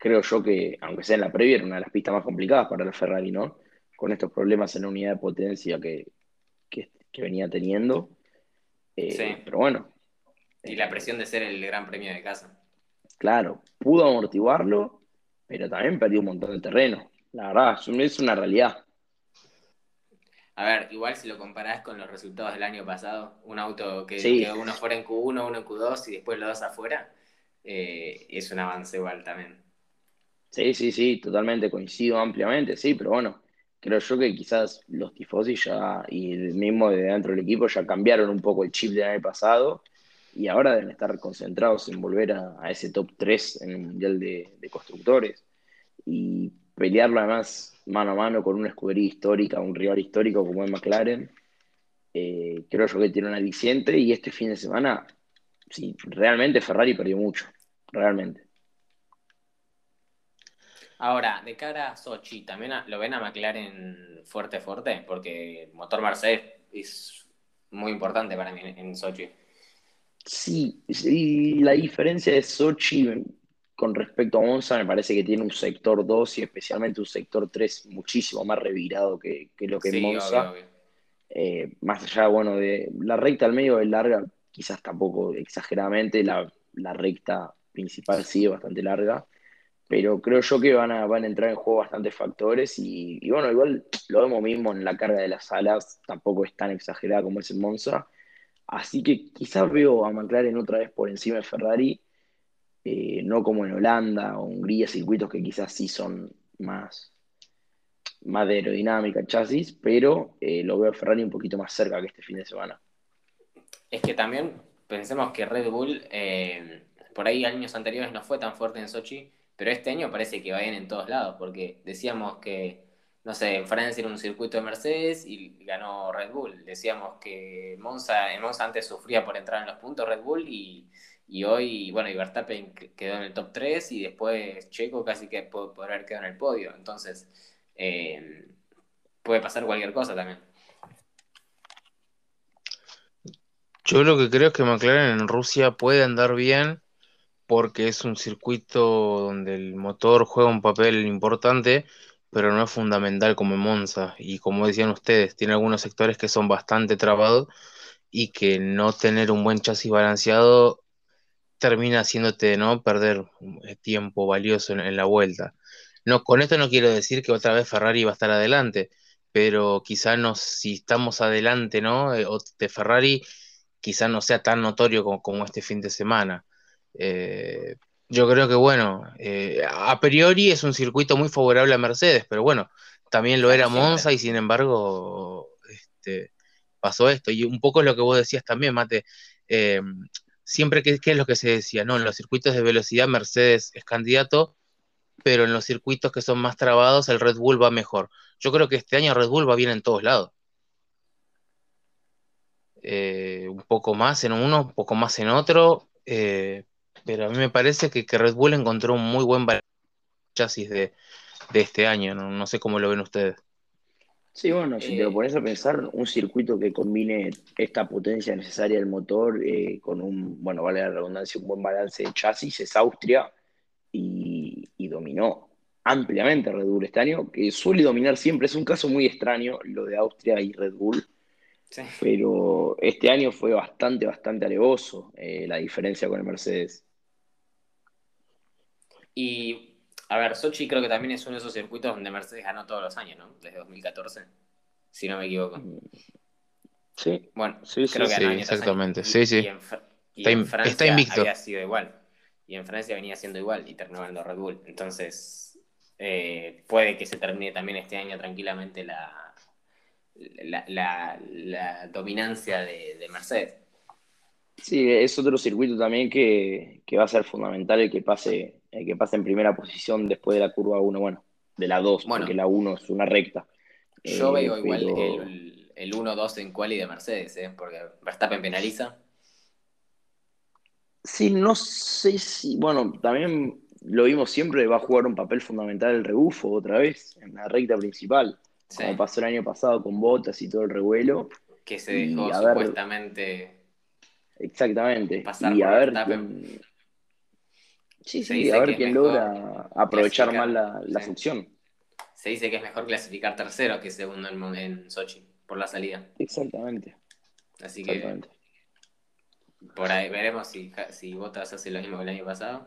creo yo que, aunque sea en la previa, era una de las pistas más complicadas para el Ferrari, ¿no? Con estos problemas en la unidad de potencia que, venía teniendo. Eh, sí. Pero bueno. Y la presión de ser el gran premio de casa. Claro, pudo amortiguarlo, pero también perdió un montón de terreno. La verdad, es una realidad. A ver, igual si lo comparás con los resultados del año pasado, un auto que, uno fuera en Q1, uno en Q2 y después los dos afuera, eh, es un avance igual también. Sí, sí, sí, totalmente coincido ampliamente, sí, pero bueno, creo yo que quizás los tifosi ya, y el mismo de dentro del equipo, ya cambiaron un poco el chip del año pasado y ahora deben estar concentrados en volver a, ese top 3 en el Mundial de, Constructores. Y pelearlo además mano a mano con una escudería histórica, un rival histórico como es McLaren, eh, creo yo que tiene un aliciente y este fin de semana, sí, realmente Ferrari perdió mucho, realmente. Ahora, de cara a Sochi, ¿también lo ven a McLaren fuerte, fuerte? Porque el motor Mercedes es muy importante para mí en Sochi. Sí, sí, la diferencia de Sochi con respecto a Monza, me parece que tiene un sector 2 y especialmente un sector 3 muchísimo más revirado que, lo que es Monza. Eh, más allá, bueno, de la recta al medio es larga, quizás tampoco exageradamente, la, recta principal sí es bastante larga, pero creo yo que van a, van a entrar en juego bastantes factores y, bueno, igual lo vemos mismo en la carga de las alas, tampoco es tan exagerada como es en Monza, así que quizás veo a McLaren otra vez por encima de Ferrari eh, no como en Holanda o Hungría, circuitos que quizás sí son más, más de aerodinámica, chasis, pero eh, lo veo a Ferrari un poquito más cerca que este fin de semana. Es que también pensemos que Red Bull, eh, por ahí años anteriores no fue tan fuerte en Sochi, pero este año parece que va bien en todos lados, porque decíamos que, no sé, en Francia era un circuito de Mercedes y ganó Red Bull. Decíamos que Monza, en Monza antes sufría por entrar en los puntos Red Bull y y hoy, bueno, y Verstappen quedó en el top 3 y después Checo casi que puede haber quedado en el podio. Entonces, eh, puede pasar cualquier cosa también. Yo lo que creo es que McLaren en Rusia puede andar bien porque es un circuito donde el motor juega un papel importante, pero no es fundamental como en Monza. Y como decían ustedes, tiene algunos sectores que son bastante trabados y que no tener un buen chasis balanceado termina haciéndote ¿no? perder tiempo valioso en, la vuelta. No, con esto no quiero decir que otra vez Ferrari va a estar adelante, pero quizá no, si estamos adelante, ¿no? Eh, de Ferrari, quizá no sea tan notorio como, este fin de semana. Eh, yo creo que, bueno, eh, a priori es un circuito muy favorable a Mercedes, pero bueno, también lo era Monza y sin embargo este, pasó esto. Y un poco es lo que vos decías también, Mate. siempre, ¿qué, ¿qué es lo que se decía? No, en los circuitos de velocidad Mercedes es candidato, pero en los circuitos que son más trabados el Red Bull va mejor. Yo creo que este año Red Bull va bien en todos lados. Eh, un poco más en uno, un poco más en otro, eh, pero a mí me parece que, Red Bull encontró un muy buen chasis de, este año, ¿no? sé cómo lo ven ustedes. Sí, bueno, si te lo eh, pones a pensar, un circuito que combine esta potencia necesaria del motor con un, bueno, vale la redundancia, un buen balance de chasis es Austria y, y dominó ampliamente Red Bull este año, que suele dominar siempre. Es un caso muy extraño lo de Austria y Red Bull. Pero este año fue bastante, bastante alevoso eh, la diferencia con el Mercedes. Y, a ver, Sochi creo que también es uno de esos circuitos donde Mercedes ganó todos los años, ¿no? Desde 2014, si no me equivoco. Sí. Bueno, sí, creo que sí, exactamente. sí, sí. Y en, Francia había sido igual. Y en Francia venía siendo igual y terminó ganando Red Bull. Entonces, eh, puede que se termine también este año tranquilamente la, la, dominancia de, Mercedes. Sí, es otro circuito también que, va a ser fundamental el que pase el que pase en primera posición después de la curva 1, bueno, de la 2, porque la 1 es una recta. Yo veo eh, igual el, el 1-2 en quali de Mercedes, ¿eh? porque Verstappen penaliza. Sí, no sé si, bueno, también lo vimos siempre, va a jugar un papel fundamental el rebufo otra vez en la recta principal, como pasó el año pasado con botas y todo el revuelo. Que se dejó supuestamente. Exactamente. y a ver. Quién... Sí, sí, a ver quién logra aprovechar más la, la función. Se dice que es mejor clasificar tercero que segundo en, en Sochi, por la salida. Exactamente. Así que. Por ahí veremos si, si Botas hace lo mismo que el año pasado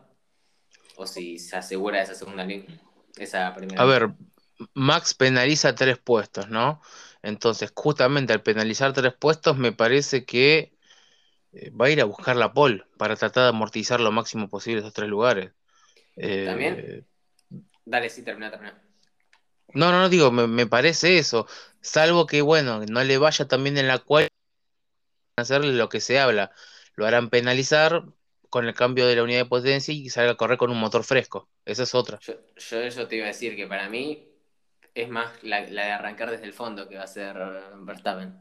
o si se asegura esa segunda línea, esa primera. A ver, Max penaliza tres puestos, ¿no? Entonces, justamente al penalizar tres puestos, me parece que eh, va a ir a buscar la pole para tratar de amortizar lo máximo posible esos tres lugares. Eh, ¿También? Dale, sí, termina, termina. No, no, no digo, me, me, parece eso. Salvo que, bueno, no le vaya también en la cual hacerle lo que se habla. Lo harán penalizar con el cambio de la unidad de potencia y salga a correr con un motor fresco. Esa es otra. Yo, eso te iba a decir que para mí es más la, de arrancar desde el fondo que va a ser Verstappen.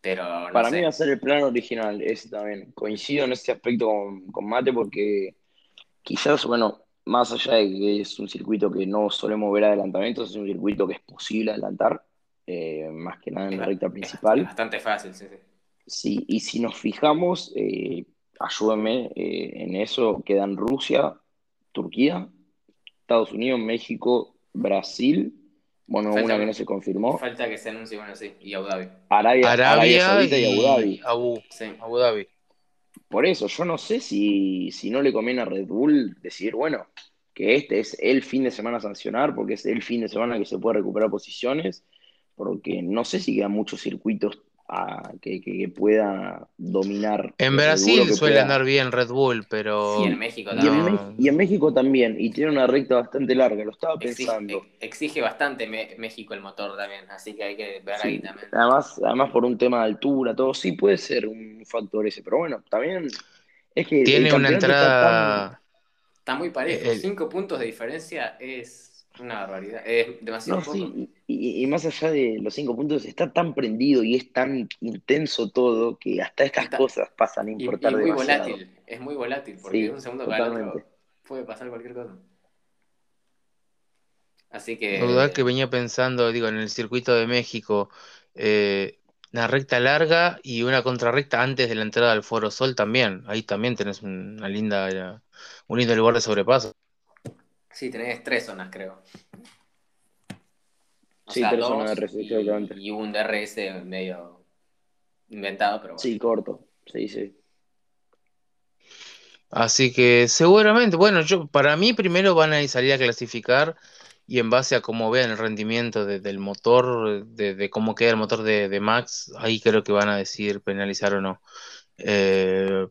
Pero para mí va a ser el plan original, ese también. Coincido en este aspecto con, Mate porque quizás, bueno, más allá de que es un circuito que no solemos ver adelantamientos, es un circuito que es posible adelantar, eh, más que nada en la recta principal. bastante fácil, sí, sí. Sí, y si nos fijamos, eh, ayúdenme eh, en eso, quedan Rusia, Turquía, Estados Unidos, México, Brasil, bueno, una que no se confirmó. Falta que se anuncie, bueno, sí, y Abu Dhabi. Arabia, Arabia, y, Abu Dhabi. Abu, Dhabi. Por eso, yo no sé si, si no le conviene a Red Bull decir, bueno, que este es el fin de semana a sancionar, porque es el fin de semana que se puede recuperar posiciones, porque no sé si quedan muchos circuitos que, pueda dominar. En Brasil suele andar bien Red Bull, pero. Y en México también. Y en, México también, y tiene una recta bastante larga, lo estaba pensando. Exige, bastante México el motor también, así que hay que ver ahí también. Además, además, por un tema de altura, todo, sí puede ser un factor ese, pero bueno, también es que. Tiene una entrada. Está, muy parejo, cinco puntos de diferencia es una barbaridad, es demasiado y, más allá de los cinco puntos, está tan prendido y es tan intenso todo que hasta estas cosas pasan a importar y, muy volátil, es muy volátil, porque de un segundo para otro puede pasar cualquier cosa. Así que. La que venía pensando, digo, en el circuito de México, eh, una recta larga y una contrarrecta antes de la entrada al Foro Sol también. Ahí también tenés una linda, un lindo lugar de sobrepaso. Sí, tenés tres zonas, creo. sí, tres zonas de RS, y, y un DRS medio inventado, pero bueno. Sí, corto, sí, sí. Así que seguramente, bueno, yo para mí primero van a salir a clasificar y en base a cómo vean el rendimiento del motor, de, cómo queda el motor de, Max, ahí creo que van a decidir penalizar o no. Eh,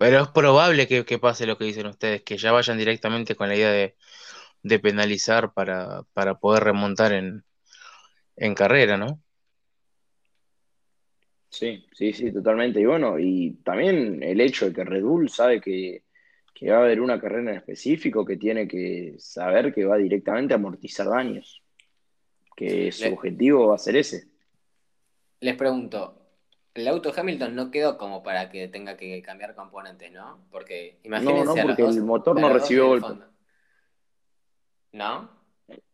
pero es probable que, pase lo que dicen ustedes, que ya vayan directamente con la idea de, penalizar para, poder remontar en, en carrera, ¿no? Sí, sí, sí, totalmente. Y bueno, y también el hecho de que Red Bull sabe que, va a haber una carrera en específico que tiene que saber que va directamente a amortizar daños, que su objetivo va a ser ese. Les pregunto, el auto Hamilton no quedó como para que tenga que cambiar componentes, ¿no? Porque imagínense. No, no, porque el motor no recibió golpe. ¿No?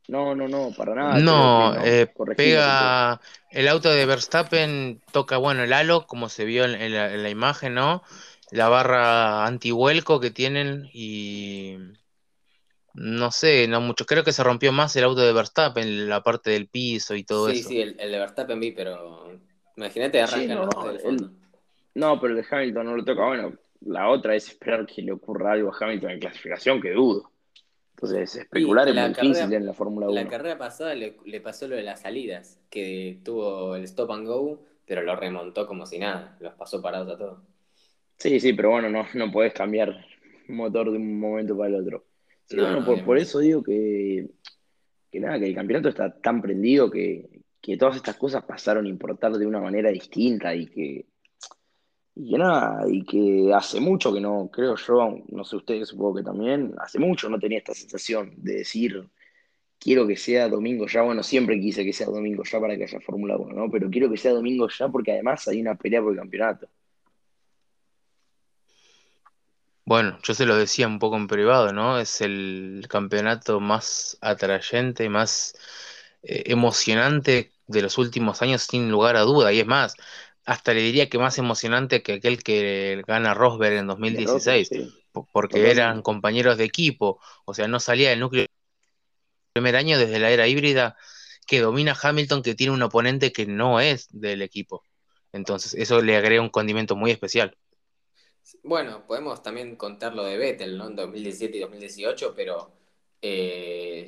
No, no, no, para nada. No, eh, pega el auto de Verstappen, toca, bueno, el halo, como se vio en, la, imagen, ¿no? La barra antihuelco que tienen y no sé, no mucho. Creo que se rompió más el auto de Verstappen, la parte del piso y todo eso. Sí, sí, el, de Verstappen vi, pero imagínate arranca no, no, pero el de Hamilton no lo toca. Bueno, la otra es esperar que le ocurra algo a Hamilton en clasificación, que dudo. Entonces, especular es muy difícil en la Fórmula 1. La carrera pasada le, pasó lo de las salidas, que tuvo el stop and go, pero lo remontó como si nada, los pasó parados a todos. Sí, sí, pero bueno, no, no podés cambiar motor de un momento para el otro. bueno, por, eso digo que, que nada, que el campeonato está tan prendido que, que todas estas cosas pasaron a importar de una manera distinta y que y que nada, y que hace mucho que no, creo yo, no sé ustedes, supongo que también, hace mucho no tenía esta sensación de decir, quiero que sea domingo ya, bueno, siempre quise que sea domingo ya para que haya Fórmula 1, ¿no? Pero quiero que sea domingo ya porque además hay una pelea por el campeonato. Bueno, yo se lo decía un poco en privado, ¿no? Es el campeonato más atrayente, más eh, emocionante de los últimos años, sin lugar a duda. Y es más, hasta le diría que más emocionante que aquel que gana Rosberg en 2016, porque eran compañeros de equipo, o sea, no salía del núcleo primer año desde la era híbrida que domina Hamilton, que tiene un oponente que no es del equipo. Entonces, eso le agrega un condimento muy especial. Bueno, podemos también contar lo de Vettel, ¿no? En 2017 y 2018, pero eh,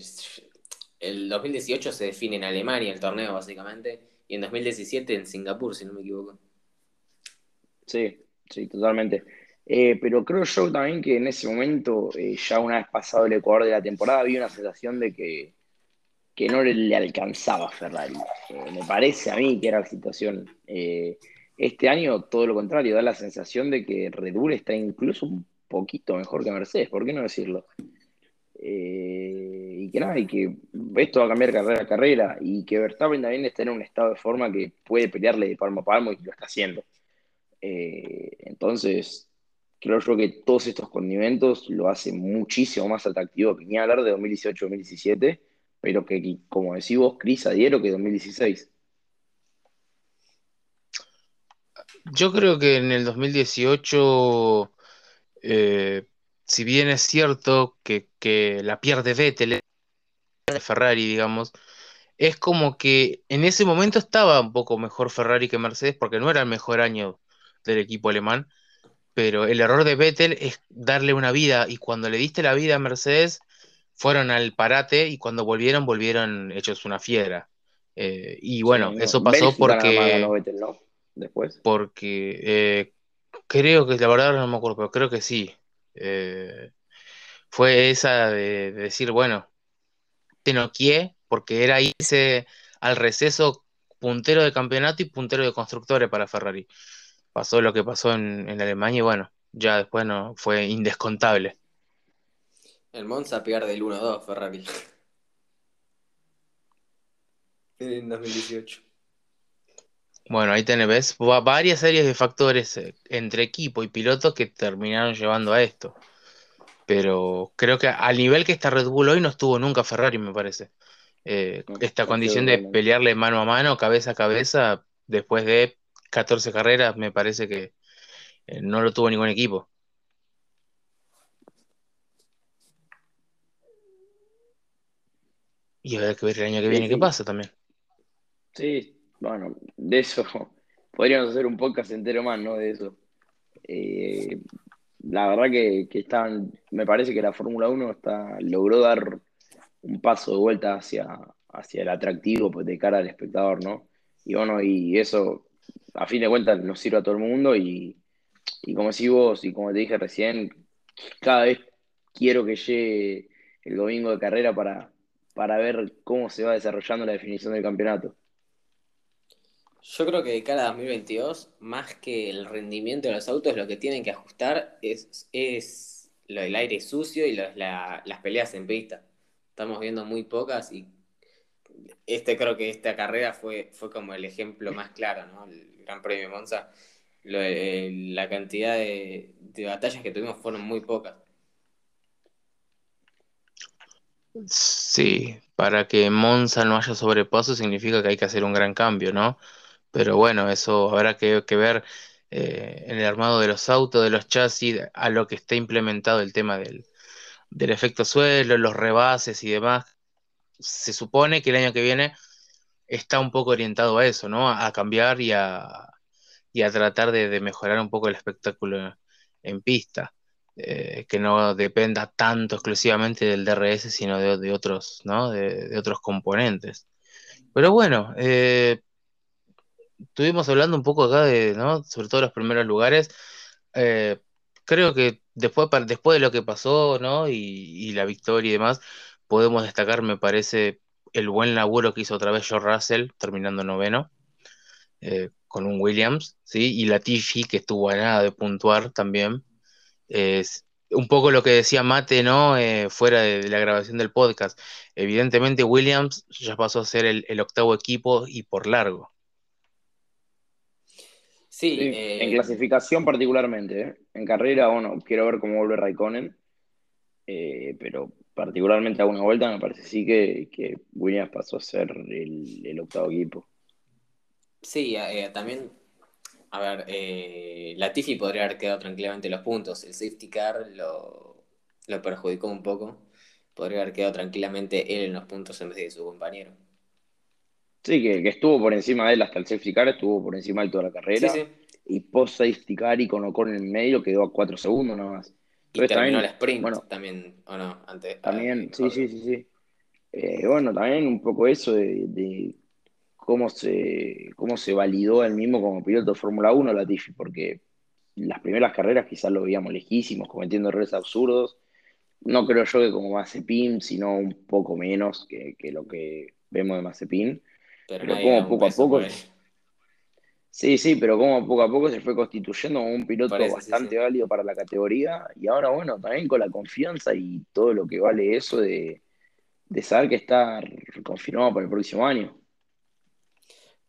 el 2018 se define en Alemania el torneo, básicamente, y en 2017 en Singapur, si no me equivoco. Sí, sí, totalmente. Eh, pero creo yo también que en ese momento, eh, ya una vez pasado el Ecuador de la temporada, había una sensación de que, que no le alcanzaba a Ferrari. Eh, me parece a mí que era la situación. este año, todo lo contrario, da la sensación de que Red Bull está incluso un poquito mejor que Mercedes, ¿por qué no decirlo? Eh, que nada, y que esto va a cambiar carrera a carrera y que Verstappen también está en un estado de forma que puede pelearle de palmo a palmo y lo está haciendo. Eh, entonces, creo yo que todos estos condimentos lo hacen muchísimo más atractivo que ni hablar de 2018-2017, pero que, como decís vos, Cris, adhiero que 2016. Yo creo que en el 2018 eh, si bien es cierto que, la pierde Vettel, de Ferrari, digamos, es como que en ese momento estaba un poco mejor Ferrari que Mercedes porque no era el mejor año del equipo alemán, pero el error de Vettel es darle una vida y cuando le diste la vida a Mercedes fueron al parate y cuando volvieron volvieron hechos una fiera. Eh, y bueno, eso pasó porque... Después. Porque eh, creo que, la verdad no me acuerdo, pero creo que sí. Eh, fue esa de, decir, bueno, te noqué, porque era irse al receso puntero de campeonato y puntero de constructores para Ferrari. Pasó lo que pasó en, Alemania y bueno, ya después no fue indescontable. El Monza pierde el 1-2 Ferrari. En 2018. Bueno, ahí tenés, varias series de factores eh, entre equipo y pilotos que terminaron llevando a esto. Pero creo que al nivel que está Red Bull hoy no estuvo nunca Ferrari, me parece. Eh, esta condición de pelearle mano a mano, cabeza a cabeza, después de 14 carreras, me parece que eh, no lo tuvo ningún equipo. Y a ver que ver el año que viene qué pasa también. Sí, bueno, de eso podríamos hacer un podcast entero más, ¿no? De eso. Eh, la verdad que, que me parece que la Fórmula 1 está, logró dar un paso de vuelta hacia, hacia el atractivo pues, de cara al espectador, ¿no? Y bueno, y eso a fin de cuentas nos sirve a todo el mundo y, y como decís vos y como te dije recién, cada vez quiero que llegue el domingo de carrera para, para ver cómo se va desarrollando la definición del campeonato. Yo creo que de cara a 2022, más que el rendimiento de los autos, lo que tienen que ajustar es, es lo del aire sucio y las peleas en pista. Estamos viendo muy pocas y este creo que esta carrera fue, fue como el ejemplo más claro, ¿no? El Gran Premio Monza. la cantidad de, de batallas que tuvimos fueron muy pocas. Sí, para que Monza no haya sobrepaso significa que hay que hacer un gran cambio, ¿no? Pero bueno, eso habrá que, ver eh, en el armado de los autos, de los chasis, a lo que esté implementado el tema del, del efecto suelo, los rebases y demás. Se supone que el año que viene está un poco orientado a eso, ¿no? A, cambiar y a, y a tratar de, mejorar un poco el espectáculo en pista. Eh, que no dependa tanto exclusivamente del DRS, sino de, otros, ¿no? De, otros componentes. Pero bueno, eh, estuvimos hablando un poco acá de, ¿no? Sobre todo los primeros lugares. Eh, creo que después, después de lo que pasó, ¿no? Y, la victoria y demás, podemos destacar, me parece, el buen laburo que hizo otra vez George Russell, terminando noveno, eh, con un Williams, ¿sí? Y Latifi, que estuvo a nada de puntuar también. Es un poco lo que decía Mate, ¿no? Eh, fuera de, la grabación del podcast. Evidentemente, Williams ya pasó a ser el octavo equipo y por largo. Sí, en eh, clasificación particularmente. ¿eh? En carrera, bueno, quiero ver cómo vuelve Raikkonen. Eh, pero particularmente a una vuelta me parece sí que, que Williams pasó a ser el, octavo equipo. Sí, también, a ver, Latifi podría haber quedado tranquilamente los puntos. El safety car lo, lo perjudicó un poco. Podría haber quedado tranquilamente él en los puntos en vez de su compañero. Sí, que, estuvo por encima de él hasta el safety car, estuvo por encima de toda la carrera. Sí, sí. Y post safety car y con Ocon en el medio quedó a 4 segundos nada más. Y terminó el sprint bueno, también, ¿o no? Antes, también, sí, sí, sí, sí. Eh, bueno, también un poco eso de, cómo, se, cómo se validó él mismo como piloto de Fórmula 1 Latifi, porque las primeras carreras quizás lo veíamos lejísimos, cometiendo errores absurdos. No creo yo que como Mazepin, sino un poco menos que, que lo que vemos de Mazepin. Pero, como poco a poco. Sí, sí, pero como poco a poco se fue constituyendo como un piloto bastante válido para la categoría. Y ahora, bueno, también con la confianza y todo lo que vale eso de, saber que está confirmado para el próximo año.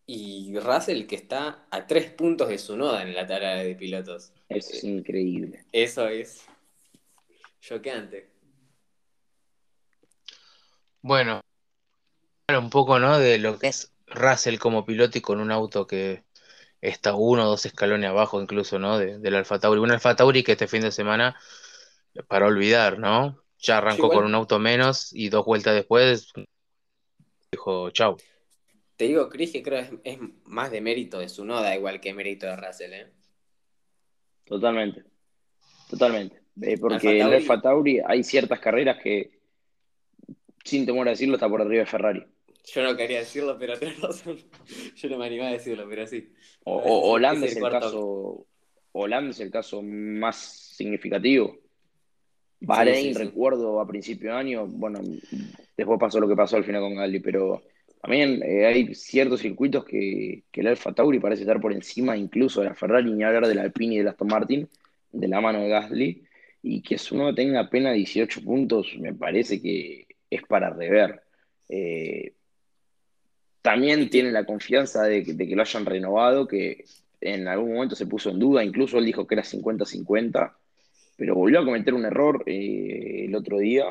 Y Russell que está a tres puntos de su noda en la tabla de pilotos. Es increíble. Eso es choqueante. Bueno, un poco, ¿no? De lo que es Russell como piloto y con un auto que está uno o dos escalones abajo incluso, ¿no? del Alfa Tauri. Un Alfa Tauri que este fin de semana, para olvidar, ¿no? Ya arrancó con un auto menos y dos vueltas después dijo chau. Te digo, Chris, que creo que es, más de mérito de su noda igual que mérito de Russell, ¿eh? Totalmente. Totalmente. Eh, porque en el Alfa Tauri hay ciertas carreras que, sin temor a decirlo, está por arriba de Ferrari. Yo no quería decirlo, pero tenés razón. Yo no me animaba a decirlo, pero sí. O, Holanda es, el caso. Holanda es el caso más significativo. Bahrein, recuerdo a principio de año, bueno, después pasó lo que pasó al final con Gasly, pero también eh, hay ciertos circuitos que, que el Alfa Tauri parece estar por encima incluso de la Ferrari, ni hablar del Alpine y del Aston Martin, de la mano de Gasly, y que uno tenga apenas 18 puntos, me parece que es para rever. Eh, también tiene la confianza de que, lo hayan renovado, que en algún momento se puso en duda, incluso él dijo que era 50-50, pero volvió a cometer un error eh, el otro día,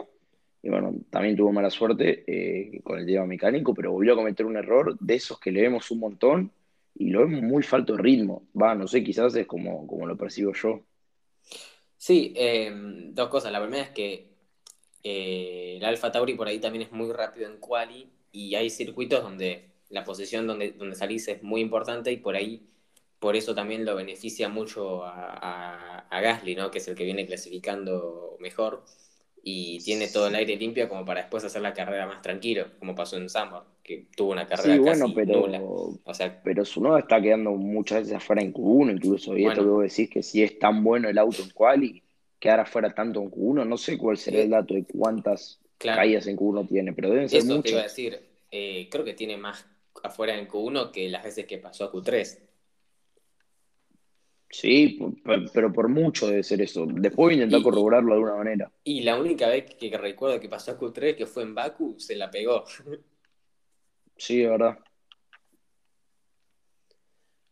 y bueno, también tuvo mala suerte eh, con el tema mecánico, pero volvió a cometer un error de esos que le vemos un montón y lo vemos muy falto de ritmo. Va, no sé, quizás es como, como lo percibo yo. Sí, em, dos cosas. La primera es que eh, el Alfa Tauri por ahí también es muy rápido en quali y hay circuitos donde la posición donde, donde salís es muy importante y por ahí, por eso también lo beneficia mucho a, Gasly, ¿no? que es el que viene clasificando mejor. y tiene todo el aire limpio como para después hacer la carrera más tranquilo, como pasó en Samba, que tuvo una carrera Sí, casi bueno, pero, nula. O sea, pero su noda está quedando muchas veces afuera en Q1 incluso. Y esto que vos decís que si es tan bueno el auto en quali, quedar afuera tanto en Q1, no sé cuál será el dato de cuántas Claro. caídas en Q1 tiene, pero deben ser eso te iba a decir, eh, creo que tiene más afuera en Q1 que las veces que pasó a Q3. Sí, pero por mucho debe ser eso. Después voy a intentar y- corroborarlo de alguna manera. Y la única vez que recuerdo que pasó a Q3, que fue en Baku, se la pegó. Sí, de verdad.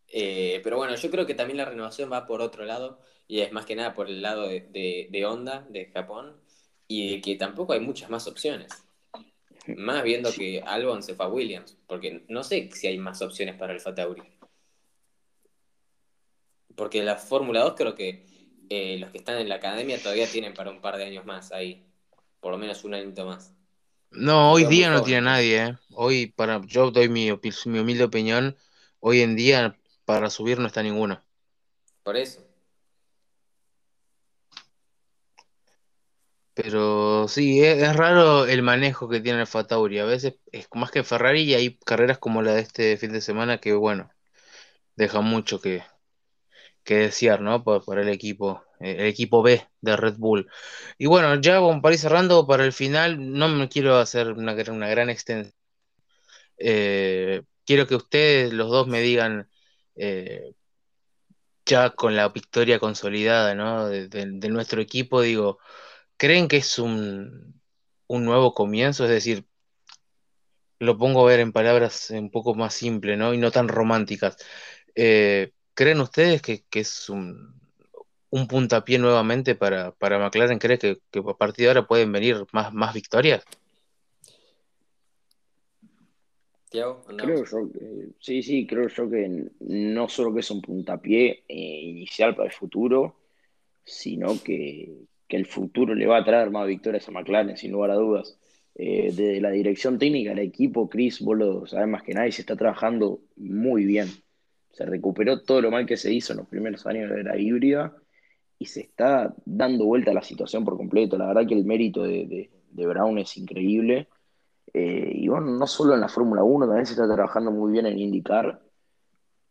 Eh, pero bueno, yo creo que también la renovación va por otro lado, y es más que nada por el lado de, de, de Honda, de Japón, y de que tampoco hay muchas más opciones. Más viendo que Albon se fue a Williams, porque no sé si hay más opciones para el Tauri. Porque la Fórmula 2 creo que eh, los que están en la academia todavía tienen para un par de años más ahí, por lo menos un añito más. No, hoy Pero día no tiene nadie, ¿eh? Hoy, para, yo doy mi, mi humilde opinión, hoy en día para subir no está ninguno. Por eso. Pero sí, es, raro el manejo que tiene el Tauri. A veces es más que Ferrari y hay carreras como la de este fin de semana que, bueno, dejan mucho que, que desear, ¿no? Por, el equipo, eh, el equipo B de Red Bull. Y bueno, ya para ir cerrando, para el final, no me quiero hacer una, una gran extensión. Eh, quiero que ustedes, los dos, me digan, eh, ya con la victoria consolidada, ¿no? de- de nuestro equipo, digo, ¿creen que es un, un nuevo comienzo? Es decir, lo pongo a ver en palabras un poco más simples, ¿no? Y no tan románticas. Eh, ¿creen ustedes que, que es un, un puntapié nuevamente para, para McLaren? ¿Cree que, que a partir de ahora pueden venir más, más victorias? Tiago, Creo yo que, sí, sí, creo yo que no solo que es un puntapié eh, inicial para el futuro, sino que, que el futuro le va a traer más victorias a McLaren, sin lugar a dudas. Eh, desde la dirección técnica del equipo, Chris, vos lo sabés más que nadie, se está trabajando muy bien. Se recuperó todo lo mal que se hizo en los primeros años de la híbrida y se está dando vuelta a la situación por completo. La verdad que el mérito de, de- Brown es increíble. Eh, y bueno, no solo en la Fórmula 1, también se está trabajando muy bien en IndyCar.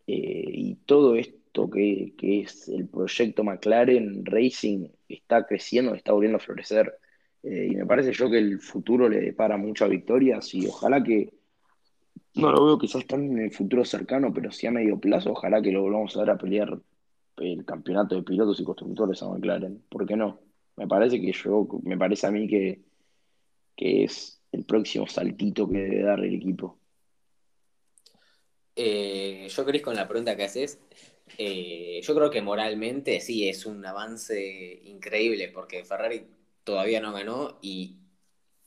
Eh, y todo esto que, que es el proyecto McLaren Racing está creciendo, está volviendo a florecer. Eh, y me parece yo que el futuro le depara muchas victorias y ojalá que, no lo veo quizás tan en el futuro cercano, pero sí a medio plazo, ojalá que lo volvamos a ver a pelear el campeonato de pilotos y constructores a McLaren. ¿Por qué no? Me parece que yo, me parece a mí que, que es el próximo saltito que debe dar el equipo. Eh, yo, Cris, con la pregunta que haces, eh, yo creo que moralmente sí es un avance increíble porque Ferrari todavía no ganó y,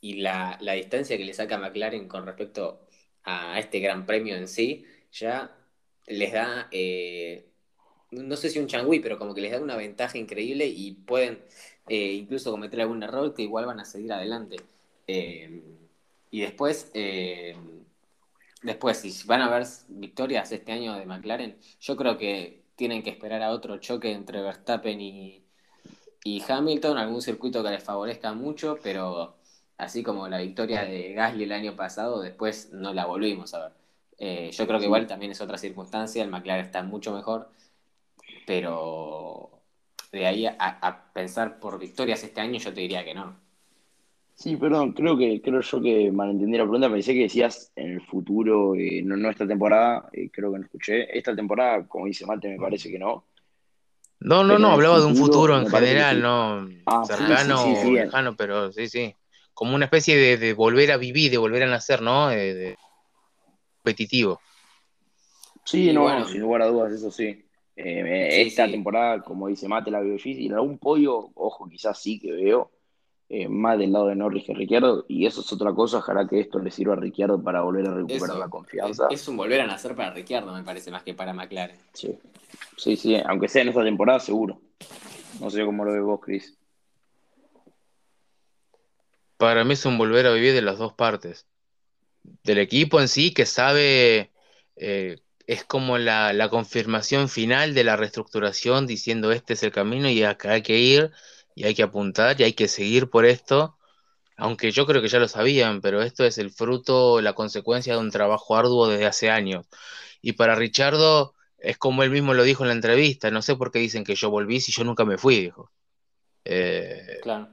y la, la distancia que le saca McLaren con respecto a este gran premio en sí ya les da, eh, no sé si un changüí, pero como que les da una ventaja increíble y pueden eh, incluso cometer algún error que igual van a seguir adelante. Y después... Después, si van a haber victorias este año de McLaren, yo creo que tienen que esperar a otro choque entre Verstappen y, y Hamilton, algún circuito que les favorezca mucho, pero así como la victoria de Gasly el año pasado, después no la volvimos a ver. Eh, yo creo que igual también es otra circunstancia, el McLaren está mucho mejor, pero de ahí a, a pensar por victorias este año, yo te diría que no. Sí, perdón, creo que creo yo que malentendí la pregunta. Pensé que decías en el futuro, eh, no, no esta temporada, eh, creo que no escuché. Esta temporada, como dice Mate, me parece que no. No, no, Pero no, en hablaba de un futuro, en que general, sí. no Ah, sí, sí, cercano sí, sí, bien. lejano, pero sí, sí. Como una especie de, de volver a vivir, de volver a nacer, ¿no? De, de competitivo. Sí, no, bueno. sin lugar a dudas, eso sí. Eh, Sí, esta sí. temporada, como dice Mate, la veo difícil. Algún podio, ojo, quizás sí que veo, eh, más del lado de Norris que Ricciardo, y eso es otra cosa. Ojalá que esto le sirva a Ricciardo para volver a recuperar la confianza. es un volver a nacer para Ricciardo, me parece, más que para McLaren. Sí, sí, sí, aunque sea en esta temporada, seguro. No sé cómo lo ves vos, Chris. Para mí es un volver a vivir de las dos partes. Del equipo en sí, que sabe, eh, es como la, la confirmación final de la reestructuración, diciendo este es el camino y acá hay que ir. Y hay que apuntar y hay que seguir por esto, aunque yo creo que ya lo sabían, pero esto es el fruto, la consecuencia de un trabajo arduo desde hace años. Y para Richardo es como él mismo lo dijo en la entrevista, no sé por qué dicen que yo volví si yo nunca me fui, dijo. Eh, claro.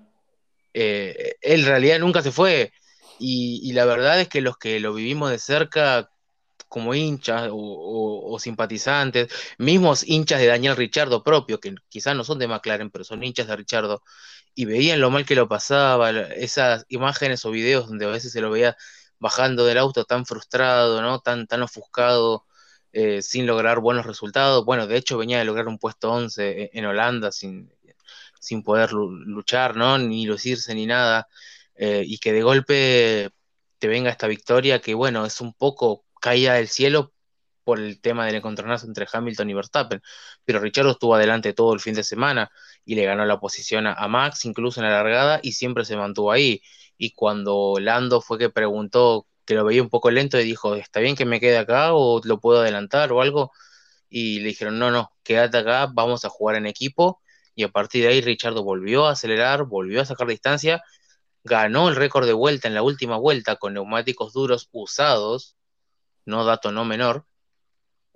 Eh, él en realidad nunca se fue. Y, la verdad es que los que lo vivimos de cerca, como hinchas o, simpatizantes, mismos hinchas de Daniel Richardo propio, que quizás no son de McLaren, pero son hinchas de Richardo, y veían lo mal que lo pasaba, esas imágenes o videos donde a veces se lo veía bajando del auto tan frustrado, ¿no? Tan, tan ofuscado, eh, sin lograr buenos resultados. Bueno, de hecho venía de lograr un puesto 11 e, en Holanda sin, sin poder luchar, ¿no? Ni lucirse ni nada. Eh, y que de golpe te venga esta victoria que, bueno, es un poco caída del cielo por el tema del encontronazo entre Hamilton y Verstappen, pero Richard estuvo adelante todo el fin de semana y le ganó la posición a, Max, incluso en la largada, y siempre se mantuvo ahí. Y cuando Lando fue que preguntó que lo veía un poco lento y dijo, ¿está bien que me quede acá o lo puedo adelantar o algo? Y le dijeron, no, no, quédate acá, vamos a jugar en equipo. Y a partir de ahí Richardo volvió a acelerar, volvió a sacar distancia ganó el récord de vuelta en la última vuelta con neumáticos duros usados, no dato no menor.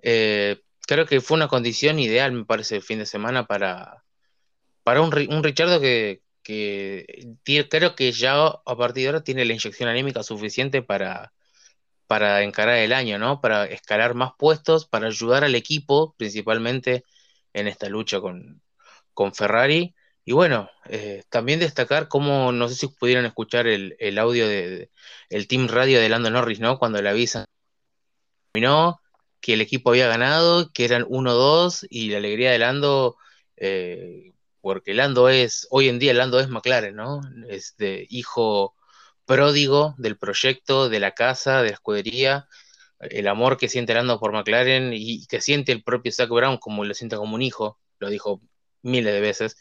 Eh, creo que fue una condición ideal, me parece, el fin de semana para, para un, un Richardo que, creo que ya a partir de ahora tiene la inyección anímica suficiente para, para encarar el año, ¿no? Para escalar más puestos, para ayudar al equipo, principalmente en esta lucha con, con Ferrari. Y bueno, eh, también destacar cómo, no sé si pudieron escuchar el, audio de, el team radio de Lando Norris, ¿no? Cuando le avisan que el equipo había ganado, que eran 1-2 y la alegría de Lando, eh, porque Lando es, hoy en día Lando es McLaren, ¿no? Es de hijo pródigo del proyecto, de la casa, de la escudería, el amor que siente Lando por McLaren y que siente el propio Zach Brown como lo siente como un hijo, lo dijo miles de veces.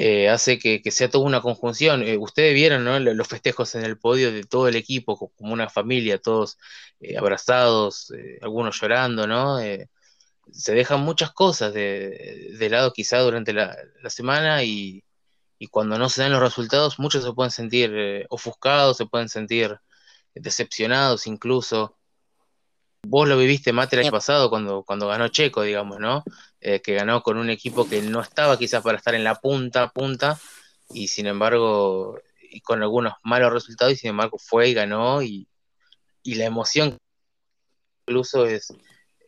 Eh, hace que, sea toda una conjunción. Eh, ustedes vieron los festejos en el podio de todo el equipo, como una familia, todos eh, abrazados, algunos llorando, ¿no? se dejan muchas cosas de, lado quizá durante la, semana y, cuando no se dan los resultados, muchos se pueden sentir ofuscados, se pueden sentir decepcionados incluso. Vos lo viviste, Mate, el año pasado cuando, cuando ganó Checo, digamos, ¿no? Eh, que ganó con un equipo que no estaba quizás para estar en la punta, punta, y sin embargo, y con algunos malos resultados, y sin embargo fue y ganó, y, la emoción incluso es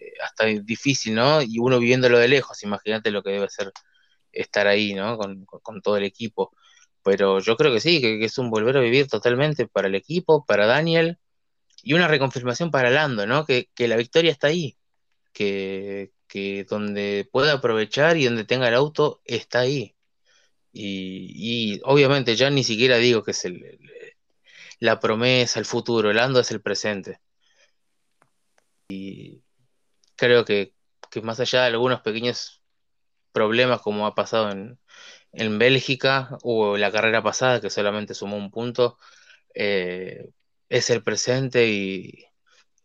eh, hasta difícil, ¿no? Y uno viviéndolo de lejos, imagínate lo que debe ser estar ahí, ¿no? Con, todo el equipo. Pero yo creo que sí, que, es un volver a vivir totalmente para el equipo, para Daniel, y una reconfirmación para Lando, ¿no? Que, que la victoria está ahí, que, que donde pueda aprovechar y donde tenga el auto está ahí. Y, obviamente ya ni siquiera digo que es la promesa, el futuro, el ando es el presente. Y creo que, más allá de algunos pequeños problemas como ha pasado en, Bélgica o la carrera pasada que solamente sumó un punto, eh, es el presente y,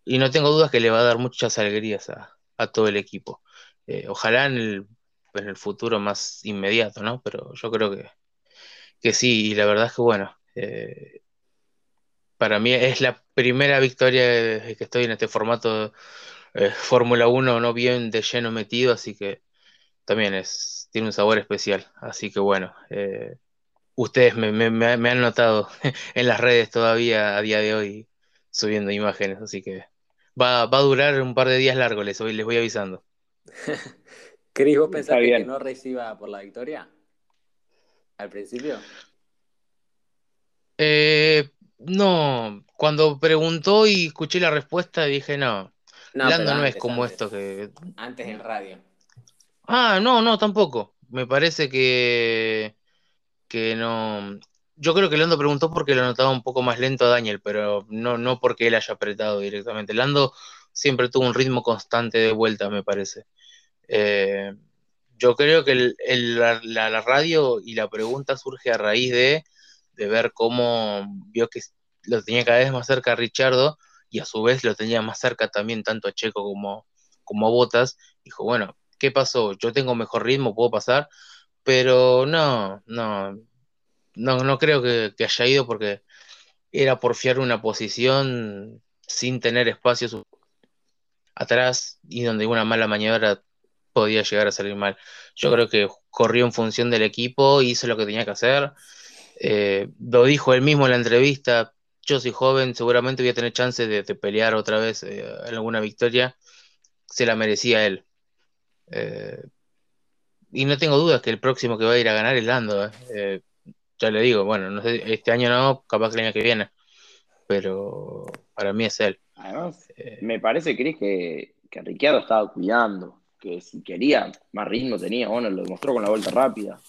y no tengo dudas que le va a dar muchas alegrías a, a todo el equipo. Eh, ojalá en el, futuro más inmediato, ¿no? Pero yo creo que, que sí, y la verdad es que bueno, eh, para mí es la primera victoria que estoy en este formato eh, Fórmula 1, no bien de lleno metido, así que también es, tiene un sabor especial. Así que bueno, ustedes me, me, han notado en las redes todavía a día de hoy subiendo imágenes, así que va, a durar un par de días largos, les, les voy avisando. Cris, ¿vos pensaste que no reciba por la victoria? ¿Al principio? Eh, no, cuando preguntó y escuché la respuesta dije no. No, Lando no es como esto que. Antes en radio. Ah, no, no, tampoco. Me parece que. que no. Yo creo que Lando preguntó porque lo notaba un poco más lento a Daniel, pero no, no porque él haya apretado directamente. Lando siempre tuvo un ritmo constante de vuelta, me parece. Eh, yo creo que la, radio y la pregunta surge a raíz de, ver cómo vio que lo tenía cada vez más cerca a Richardo y a su vez lo tenía más cerca también tanto a Checo como, como a Botas. Dijo, bueno, ¿qué pasó? Yo tengo mejor ritmo, puedo pasar pero no, no, no, no creo que, haya ido porque era por fiar una posición sin tener espacio atrás y donde una mala maniobra podía llegar a salir mal. Yo creo que corrió en función del equipo, hizo lo que tenía que hacer. Eh, lo dijo él mismo en la entrevista, yo soy joven, seguramente voy a tener chance de, pelear otra vez eh, alguna victoria. Se la merecía él. Eh, y no tengo dudas que el próximo que va a ir a ganar es Lando. Ya le digo, bueno, no sé, este año no, capaz que el año que viene. Pero para mí es él. Además, me parece, Cris, que, que Ricciardo estaba cuidando. Que si quería, más ritmo tenía. Bueno, lo demostró con la vuelta rápida.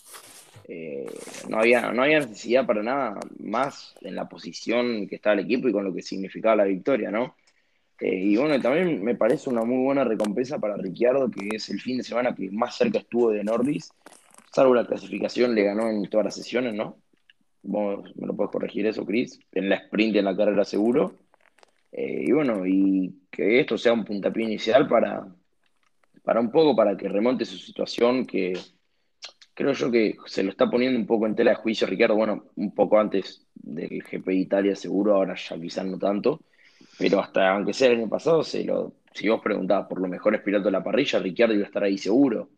Eh, no, había, no había necesidad para nada más en la posición que estaba el equipo y con lo que significaba la victoria, ¿no? Eh, y bueno, también me parece una muy buena recompensa para Ricciardo, que es el fin de semana que más cerca estuvo de Norris, salvo la clasificación, le ganó en todas las sesiones, ¿no? Vos me lo puedes corregir eso, Chris, en la sprint en la carrera seguro. Eh, y bueno, y que esto sea un puntapié inicial para, para un poco, para que remonte su situación, que creo yo que se lo está poniendo un poco en tela de juicio Ricardo, bueno, un poco antes del GP Italia seguro, ahora ya quizás no tanto, pero hasta aunque sea el año pasado, se lo, si vos preguntabas por los mejores pilotos de la parrilla, Ricciardo iba a estar ahí seguro.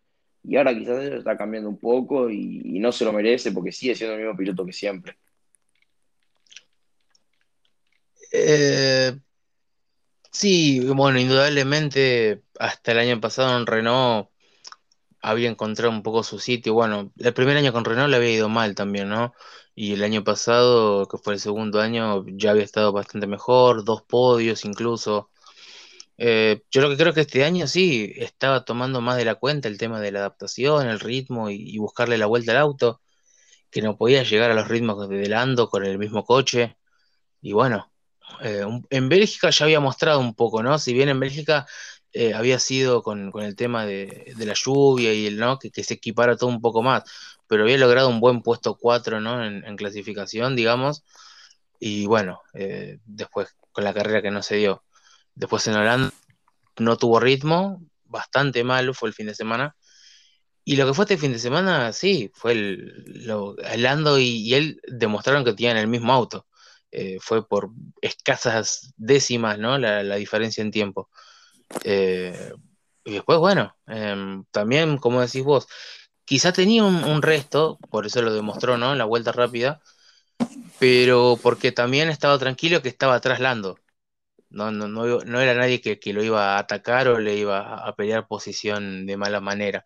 Y ahora quizás eso está cambiando un poco y, no se lo merece porque sigue siendo el mismo piloto que siempre. Eh, sí, bueno, indudablemente hasta el año pasado en Renault había encontrado un poco su sitio. Bueno, el primer año con Renault le había ido mal también, ¿no? Y el año pasado, que fue el segundo año, ya había estado bastante mejor, dos podios incluso. Eh, yo lo que creo que este año sí estaba tomando más de la cuenta el tema de la adaptación, el ritmo y, buscarle la vuelta al auto, que no podía llegar a los ritmos de Lando con el mismo coche. Y bueno, eh, en Bélgica ya había mostrado un poco, ¿no? Si bien en Bélgica eh, había sido con, el tema de, la lluvia y el no que, se equipara todo un poco más, pero había logrado un buen puesto 4 ¿no? en, clasificación, digamos, y bueno, eh, después con la carrera que no se dio. Después en Holanda no tuvo ritmo, bastante malo fue el fin de semana. Y lo que fue este fin de semana, sí, fue el, lo, Lando y, él demostraron que tenían el mismo auto. Eh, fue por escasas décimas, ¿no? La, diferencia en tiempo. Eh, y después, bueno, em, también, como decís vos, quizá tenía un, resto, por eso lo demostró, ¿no? En la vuelta rápida, pero porque también estaba tranquilo que estaba traslando. No, no, no, era nadie que, lo iba a atacar o le iba a pelear posición de mala manera.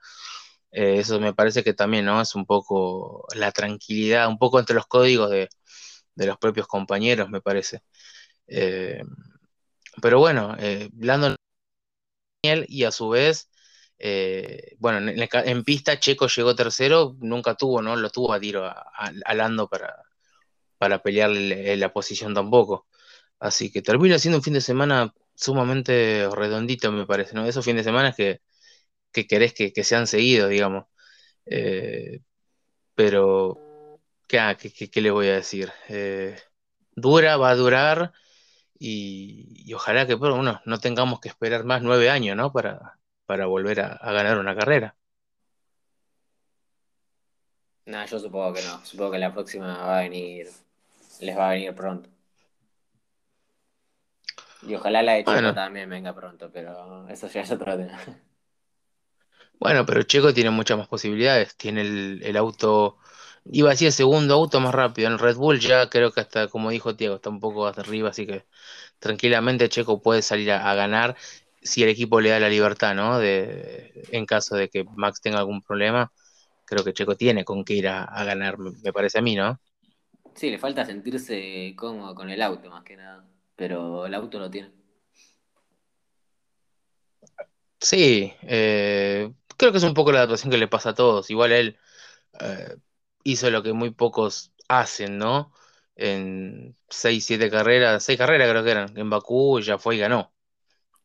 Eh, eso me parece que también, ¿no? Es un poco la tranquilidad, un poco entre los códigos de, los propios compañeros, me parece. Eh, pero bueno, eh, y a su vez, eh, bueno, en, pista Checo llegó tercero, nunca tuvo, ¿no? Lo tuvo a tiro a, Lando para, para pelear la posición tampoco. Así que termina siendo un fin de semana sumamente redondito, me parece, ¿no? Esos fines de semana que, que querés que, que sean seguidos, digamos. Eh, pero, ¿qué, qué, qué, le voy a decir? Eh, dura, va a durar y, ojalá que bueno, no tengamos que esperar más nueve años, ¿no? Para, para volver a, ganar una carrera. No, yo supongo que no. Supongo que la próxima va a venir, les va a venir pronto. Y ojalá la de Checo también venga pronto, pero eso ya es otro tema. Bueno, pero Checo tiene muchas más posibilidades. Tiene el, auto, iba a decir el segundo auto más rápido. En Red Bull ya creo que hasta, como dijo Diego, está un poco hasta arriba, así que tranquilamente Checo puede salir a, ganar si el equipo le da la libertad, ¿no? De, en caso de que Max tenga algún problema, creo que Checo tiene con qué ir a, ganar, me parece a mí, ¿no? Sí, le falta sentirse cómodo con el auto más que nada, pero el auto lo tiene. Sí, eh, creo que es un poco la adaptación que le pasa a todos. Igual él eh, hizo lo que muy pocos hacen, ¿no? en 6, 7 carreras, 6 carreras creo que eran, en Bakú ya fue y ganó.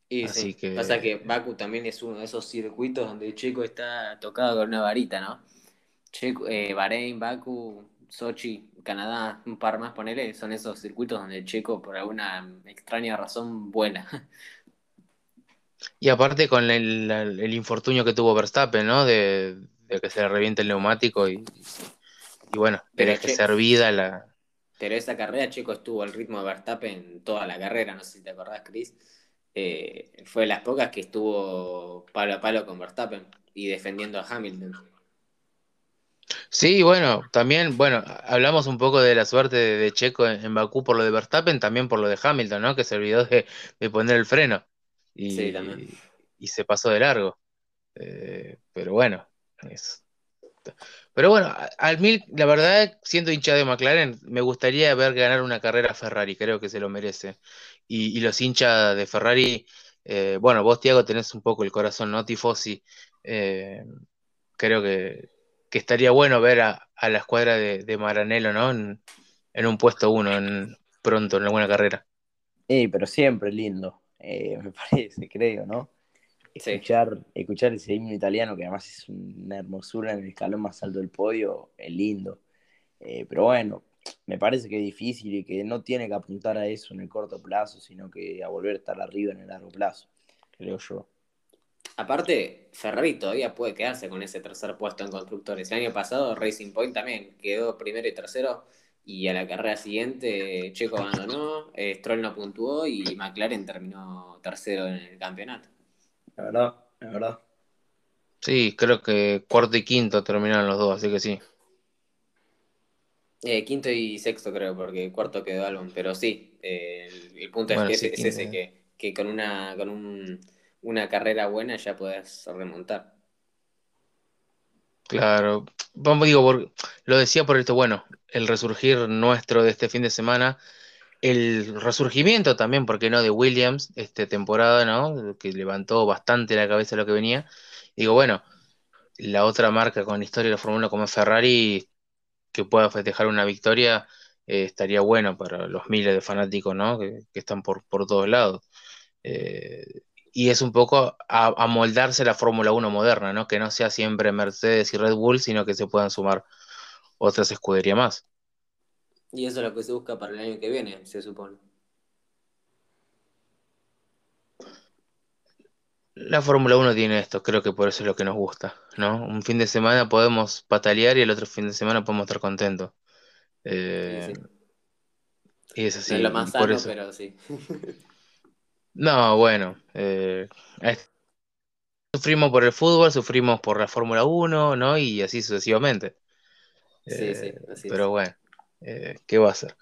Y Así que... Pasa que Bakú también es uno de esos circuitos donde Checo está tocado con una varita, ¿no? Checo, eh, Bahrein, Bakú, Sochi, Canadá, un par más, ponele, son esos circuitos donde Checo por alguna extraña razón vuela. Y aparte con el, infortunio que tuvo Verstappen, ¿no? De, de que se le reviente el neumático y, y bueno, tenés que ser vida la... Pero esa carrera, Checo estuvo al ritmo de Verstappen toda la carrera, no sé si te acordás, Chris. Eh, fue de las pocas que estuvo palo a palo con Verstappen y defendiendo a Hamilton. Sí, bueno, también, bueno, hablamos un poco de la suerte de, Checo en, Bakú por lo de Verstappen, también por lo de Hamilton, ¿no? Que se olvidó de, poner el freno y, sí, y, se pasó de largo. Eh, pero bueno, es, pero bueno, al mil, la verdad, siendo hincha de McLaren, me gustaría ver ganar una carrera a Ferrari, creo que se lo merece. Y, los hinchas de Ferrari, eh, bueno, vos, Tiago, tenés un poco el corazón, ¿no? Tifosi. Eh, creo que, estaría bueno ver a, la escuadra de, Maranello, ¿no? En, un puesto uno, en, pronto, en alguna carrera. Sí, pero siempre lindo, eh, me parece, creo, ¿no? Escuchar, escuchar ese himno italiano, que además es una hermosura en el escalón más alto del podio, es lindo. Eh, pero bueno, me parece que es difícil y que no tiene que apuntar a eso en el corto plazo, sino que a volver a estar arriba en el largo plazo, creo yo. Aparte, Ferrari todavía puede quedarse con ese tercer puesto en constructores. El año pasado Racing Point también quedó primero y tercero y a la carrera siguiente Checo abandonó, eh, Stroll no puntuó y McLaren terminó tercero en el campeonato. La verdad, la verdad. Sí, creo que cuarto y quinto terminaron los dos, así que sí. Eh, quinto y sexto creo, porque cuarto quedó Albon, pero sí, eh, el, punto es, que es, ese, que, con una con una carrera buena ya puedes remontar. Claro, vamos, digo, lo decía por esto, bueno, el resurgir nuestro de este fin de semana el resurgimiento también, porque no?, de Williams, esta temporada, ¿no? Que levantó bastante la cabeza lo que venía. Digo, bueno, la otra marca con historia de la Fórmula como Ferrari, que pueda festejar una victoria, eh, estaría bueno para los miles de fanáticos, ¿no? Que, están por, por todos lados. Eh, y es un poco a, moldarse la Fórmula 1 moderna, ¿no? Que no sea siempre Mercedes y Red Bull, sino que se puedan sumar otras escuderías más. Y eso es lo que se busca para el año que viene, se supone. La Fórmula 1 tiene esto, creo que por eso es lo que nos gusta, ¿no? Un fin de semana podemos patalear y el otro fin de semana podemos estar contentos. Eh, y es así. No es lo más sano, pero sí. no, bueno. Eh, sufrimos por el fútbol, sufrimos por la Fórmula 1, ¿no? Y así sucesivamente. sí, sí, eh, así Pero bueno. Eh, ¿qué va a ser?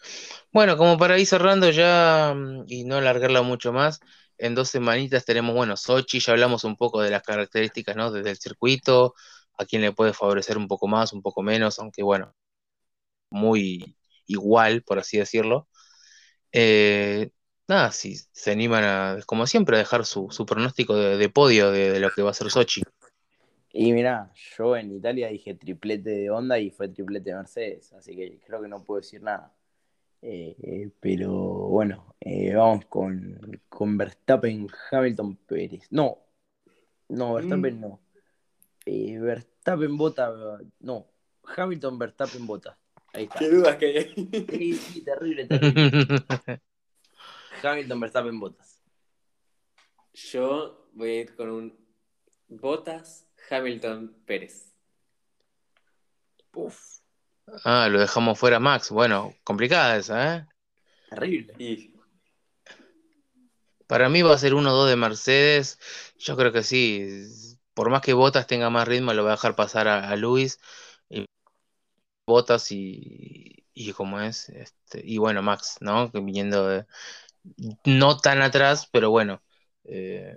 Bueno, como para ir cerrando ya mm, y no alargarla mucho más, en dos semanitas tenemos, bueno, Sochi, ya hablamos un poco de las características, ¿no? Desde el circuito, a quién le puede favorecer un poco más, un poco menos, aunque bueno, muy igual, por así decirlo. Eh, nada, si se animan a, como siempre, a dejar su, pronóstico de, podio de, de, lo que va a ser Sochi. Y mira, yo en Italia dije triplete de Honda y fue triplete de Mercedes, así que creo que no puedo decir nada. Eh, eh, pero bueno, eh, vamos con, con, Verstappen, Hamilton, Pérez. No, no, Verstappen mm. no. Verstappen bota, no. Hamilton, Verstappen bota. Ahí está. Qué dudas que hay. Sí, sí, terrible, terrible. Hamilton, Verstappen, botas. Yo voy a ir con un Botas, Hamilton Pérez. Uf. Ah, lo dejamos fuera Max. Bueno, complicada esa, ¿eh? Terrible. Para mí va a ser 1-2 de Mercedes. Yo creo que sí. Por más que Botas tenga más ritmo, lo va a dejar pasar a, Luis. Y Botas y, y como es. Este, y bueno, Max, ¿no? Viniendo de, no tan atrás, pero bueno. Eh,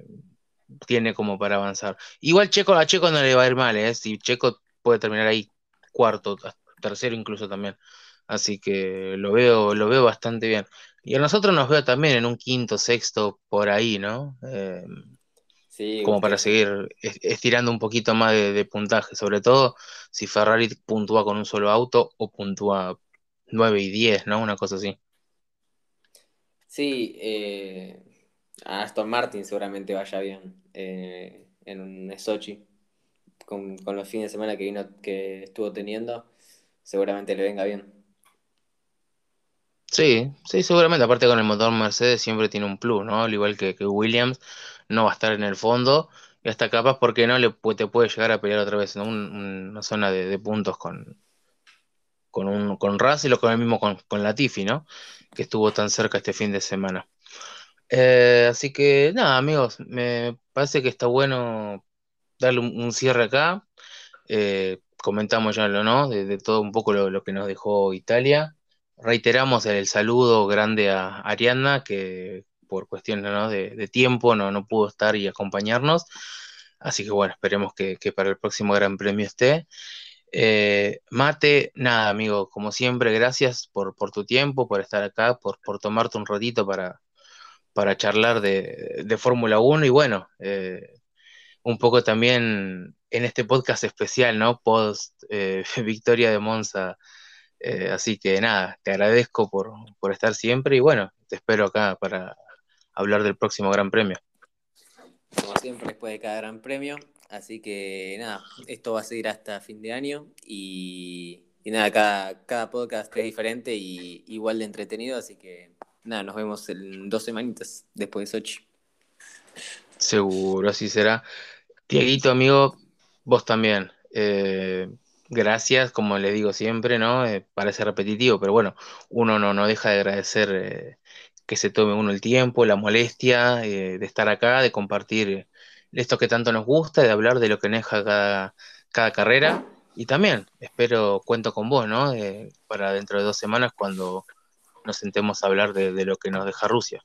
tiene como para avanzar. Igual Checo, a Checo no le va a ir mal, ¿eh? Si Checo puede terminar ahí cuarto, tercero incluso también. Así que lo veo, lo veo bastante bien. Y a nosotros nos veo también en un quinto, sexto, por ahí, ¿no? Eh, sí, como para seguir estirando un poquito más de, puntaje, sobre todo si Ferrari puntúa con un solo auto o puntúa 9 y 10, ¿no? Una cosa así. Sí, eh, Aston Martin seguramente vaya bien eh, en un Sochi. Con, los fines de semana que vino que estuvo teniendo, seguramente le venga bien. Sí, sí, seguramente. Aparte con el motor Mercedes siempre tiene un plus, ¿no? Al igual que, Williams, no va a estar en el fondo y hasta capaz, porque no le te puede llegar a pelear otra vez en una zona de, puntos con, con, un, con Russell o con el mismo con, con Latifi, ¿no? Que estuvo tan cerca este fin de semana. Eh, así que nada, amigos, me parece que está bueno darle un, cierre acá. Eh, comentamos ya lo, ¿no? De, todo un poco lo, que nos dejó Italia. Reiteramos el, saludo grande a Arianna, que por cuestiones de, tiempo no, no pudo estar y acompañarnos. Así que bueno, esperemos que, para el próximo Gran Premio esté. Eh, Mate, nada, amigo, como siempre, gracias por, tu tiempo, por estar acá, por, tomarte un ratito para, charlar de, Fórmula 1 y bueno, eh, un poco también en este podcast especial, ¿no? Post eh, victoria de Monza. Así que nada, te agradezco por, estar siempre y bueno, te espero acá para hablar del próximo Gran Premio. Como siempre, después de cada Gran Premio. Así que nada, esto va a seguir hasta fin de año y, nada, cada, cada podcast es diferente y igual de entretenido, así que nada, nos vemos en dos semanitas después de Sochi. Seguro, así será. Dieguito, amigo, vos también. Eh, gracias, como le digo siempre, ¿no? Eh, parece repetitivo, pero bueno, uno no, no deja de agradecer eh, que se tome uno el tiempo, la molestia de estar acá, de compartir esto que tanto nos gusta, de hablar de lo que deja cada, cada carrera. Y también espero, cuento con vos, ¿no? para dentro de dos semanas cuando nos sentemos a hablar de, lo que nos deja Rusia.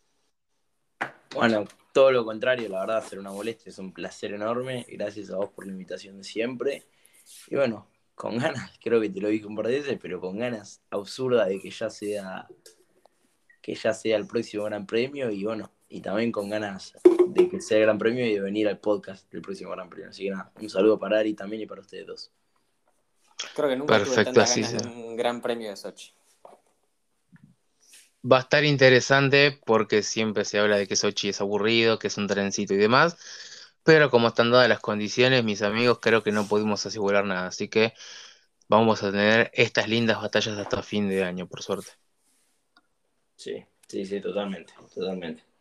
Bueno, todo lo contrario, la verdad, hacer una molestia es un placer enorme. Gracias a vos por la invitación de siempre. Y bueno, con ganas, creo que te lo dije un par de veces, pero con ganas absurdas de que ya sea que ya sea el próximo Gran Premio y bueno, y también con ganas de que sea el Gran Premio y de venir al podcast del próximo Gran Premio. Así que nada, un saludo para Ari también y para ustedes dos. Creo que nunca Perfecto, tuve tantas ganas un Gran Premio de Sochi. Va a estar interesante porque siempre se habla de que Sochi es aburrido, que es un trencito y demás, pero como están dadas las condiciones, mis amigos, creo que no pudimos asegurar nada, así que vamos a tener estas lindas batallas hasta fin de año, por suerte. Sí, sí, sí, totalmente, totalmente.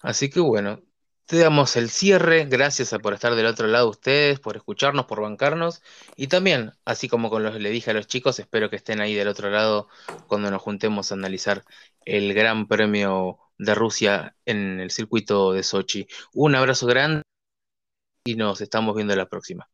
Así que bueno, te damos el cierre. Gracias por estar del otro lado ustedes, por escucharnos, por bancarnos. Y también, así como con los, le dije a los chicos, espero que estén ahí del otro lado cuando nos juntemos a analizar el Gran Premio de Rusia en el circuito de Sochi. Un abrazo grande y nos estamos viendo la próxima.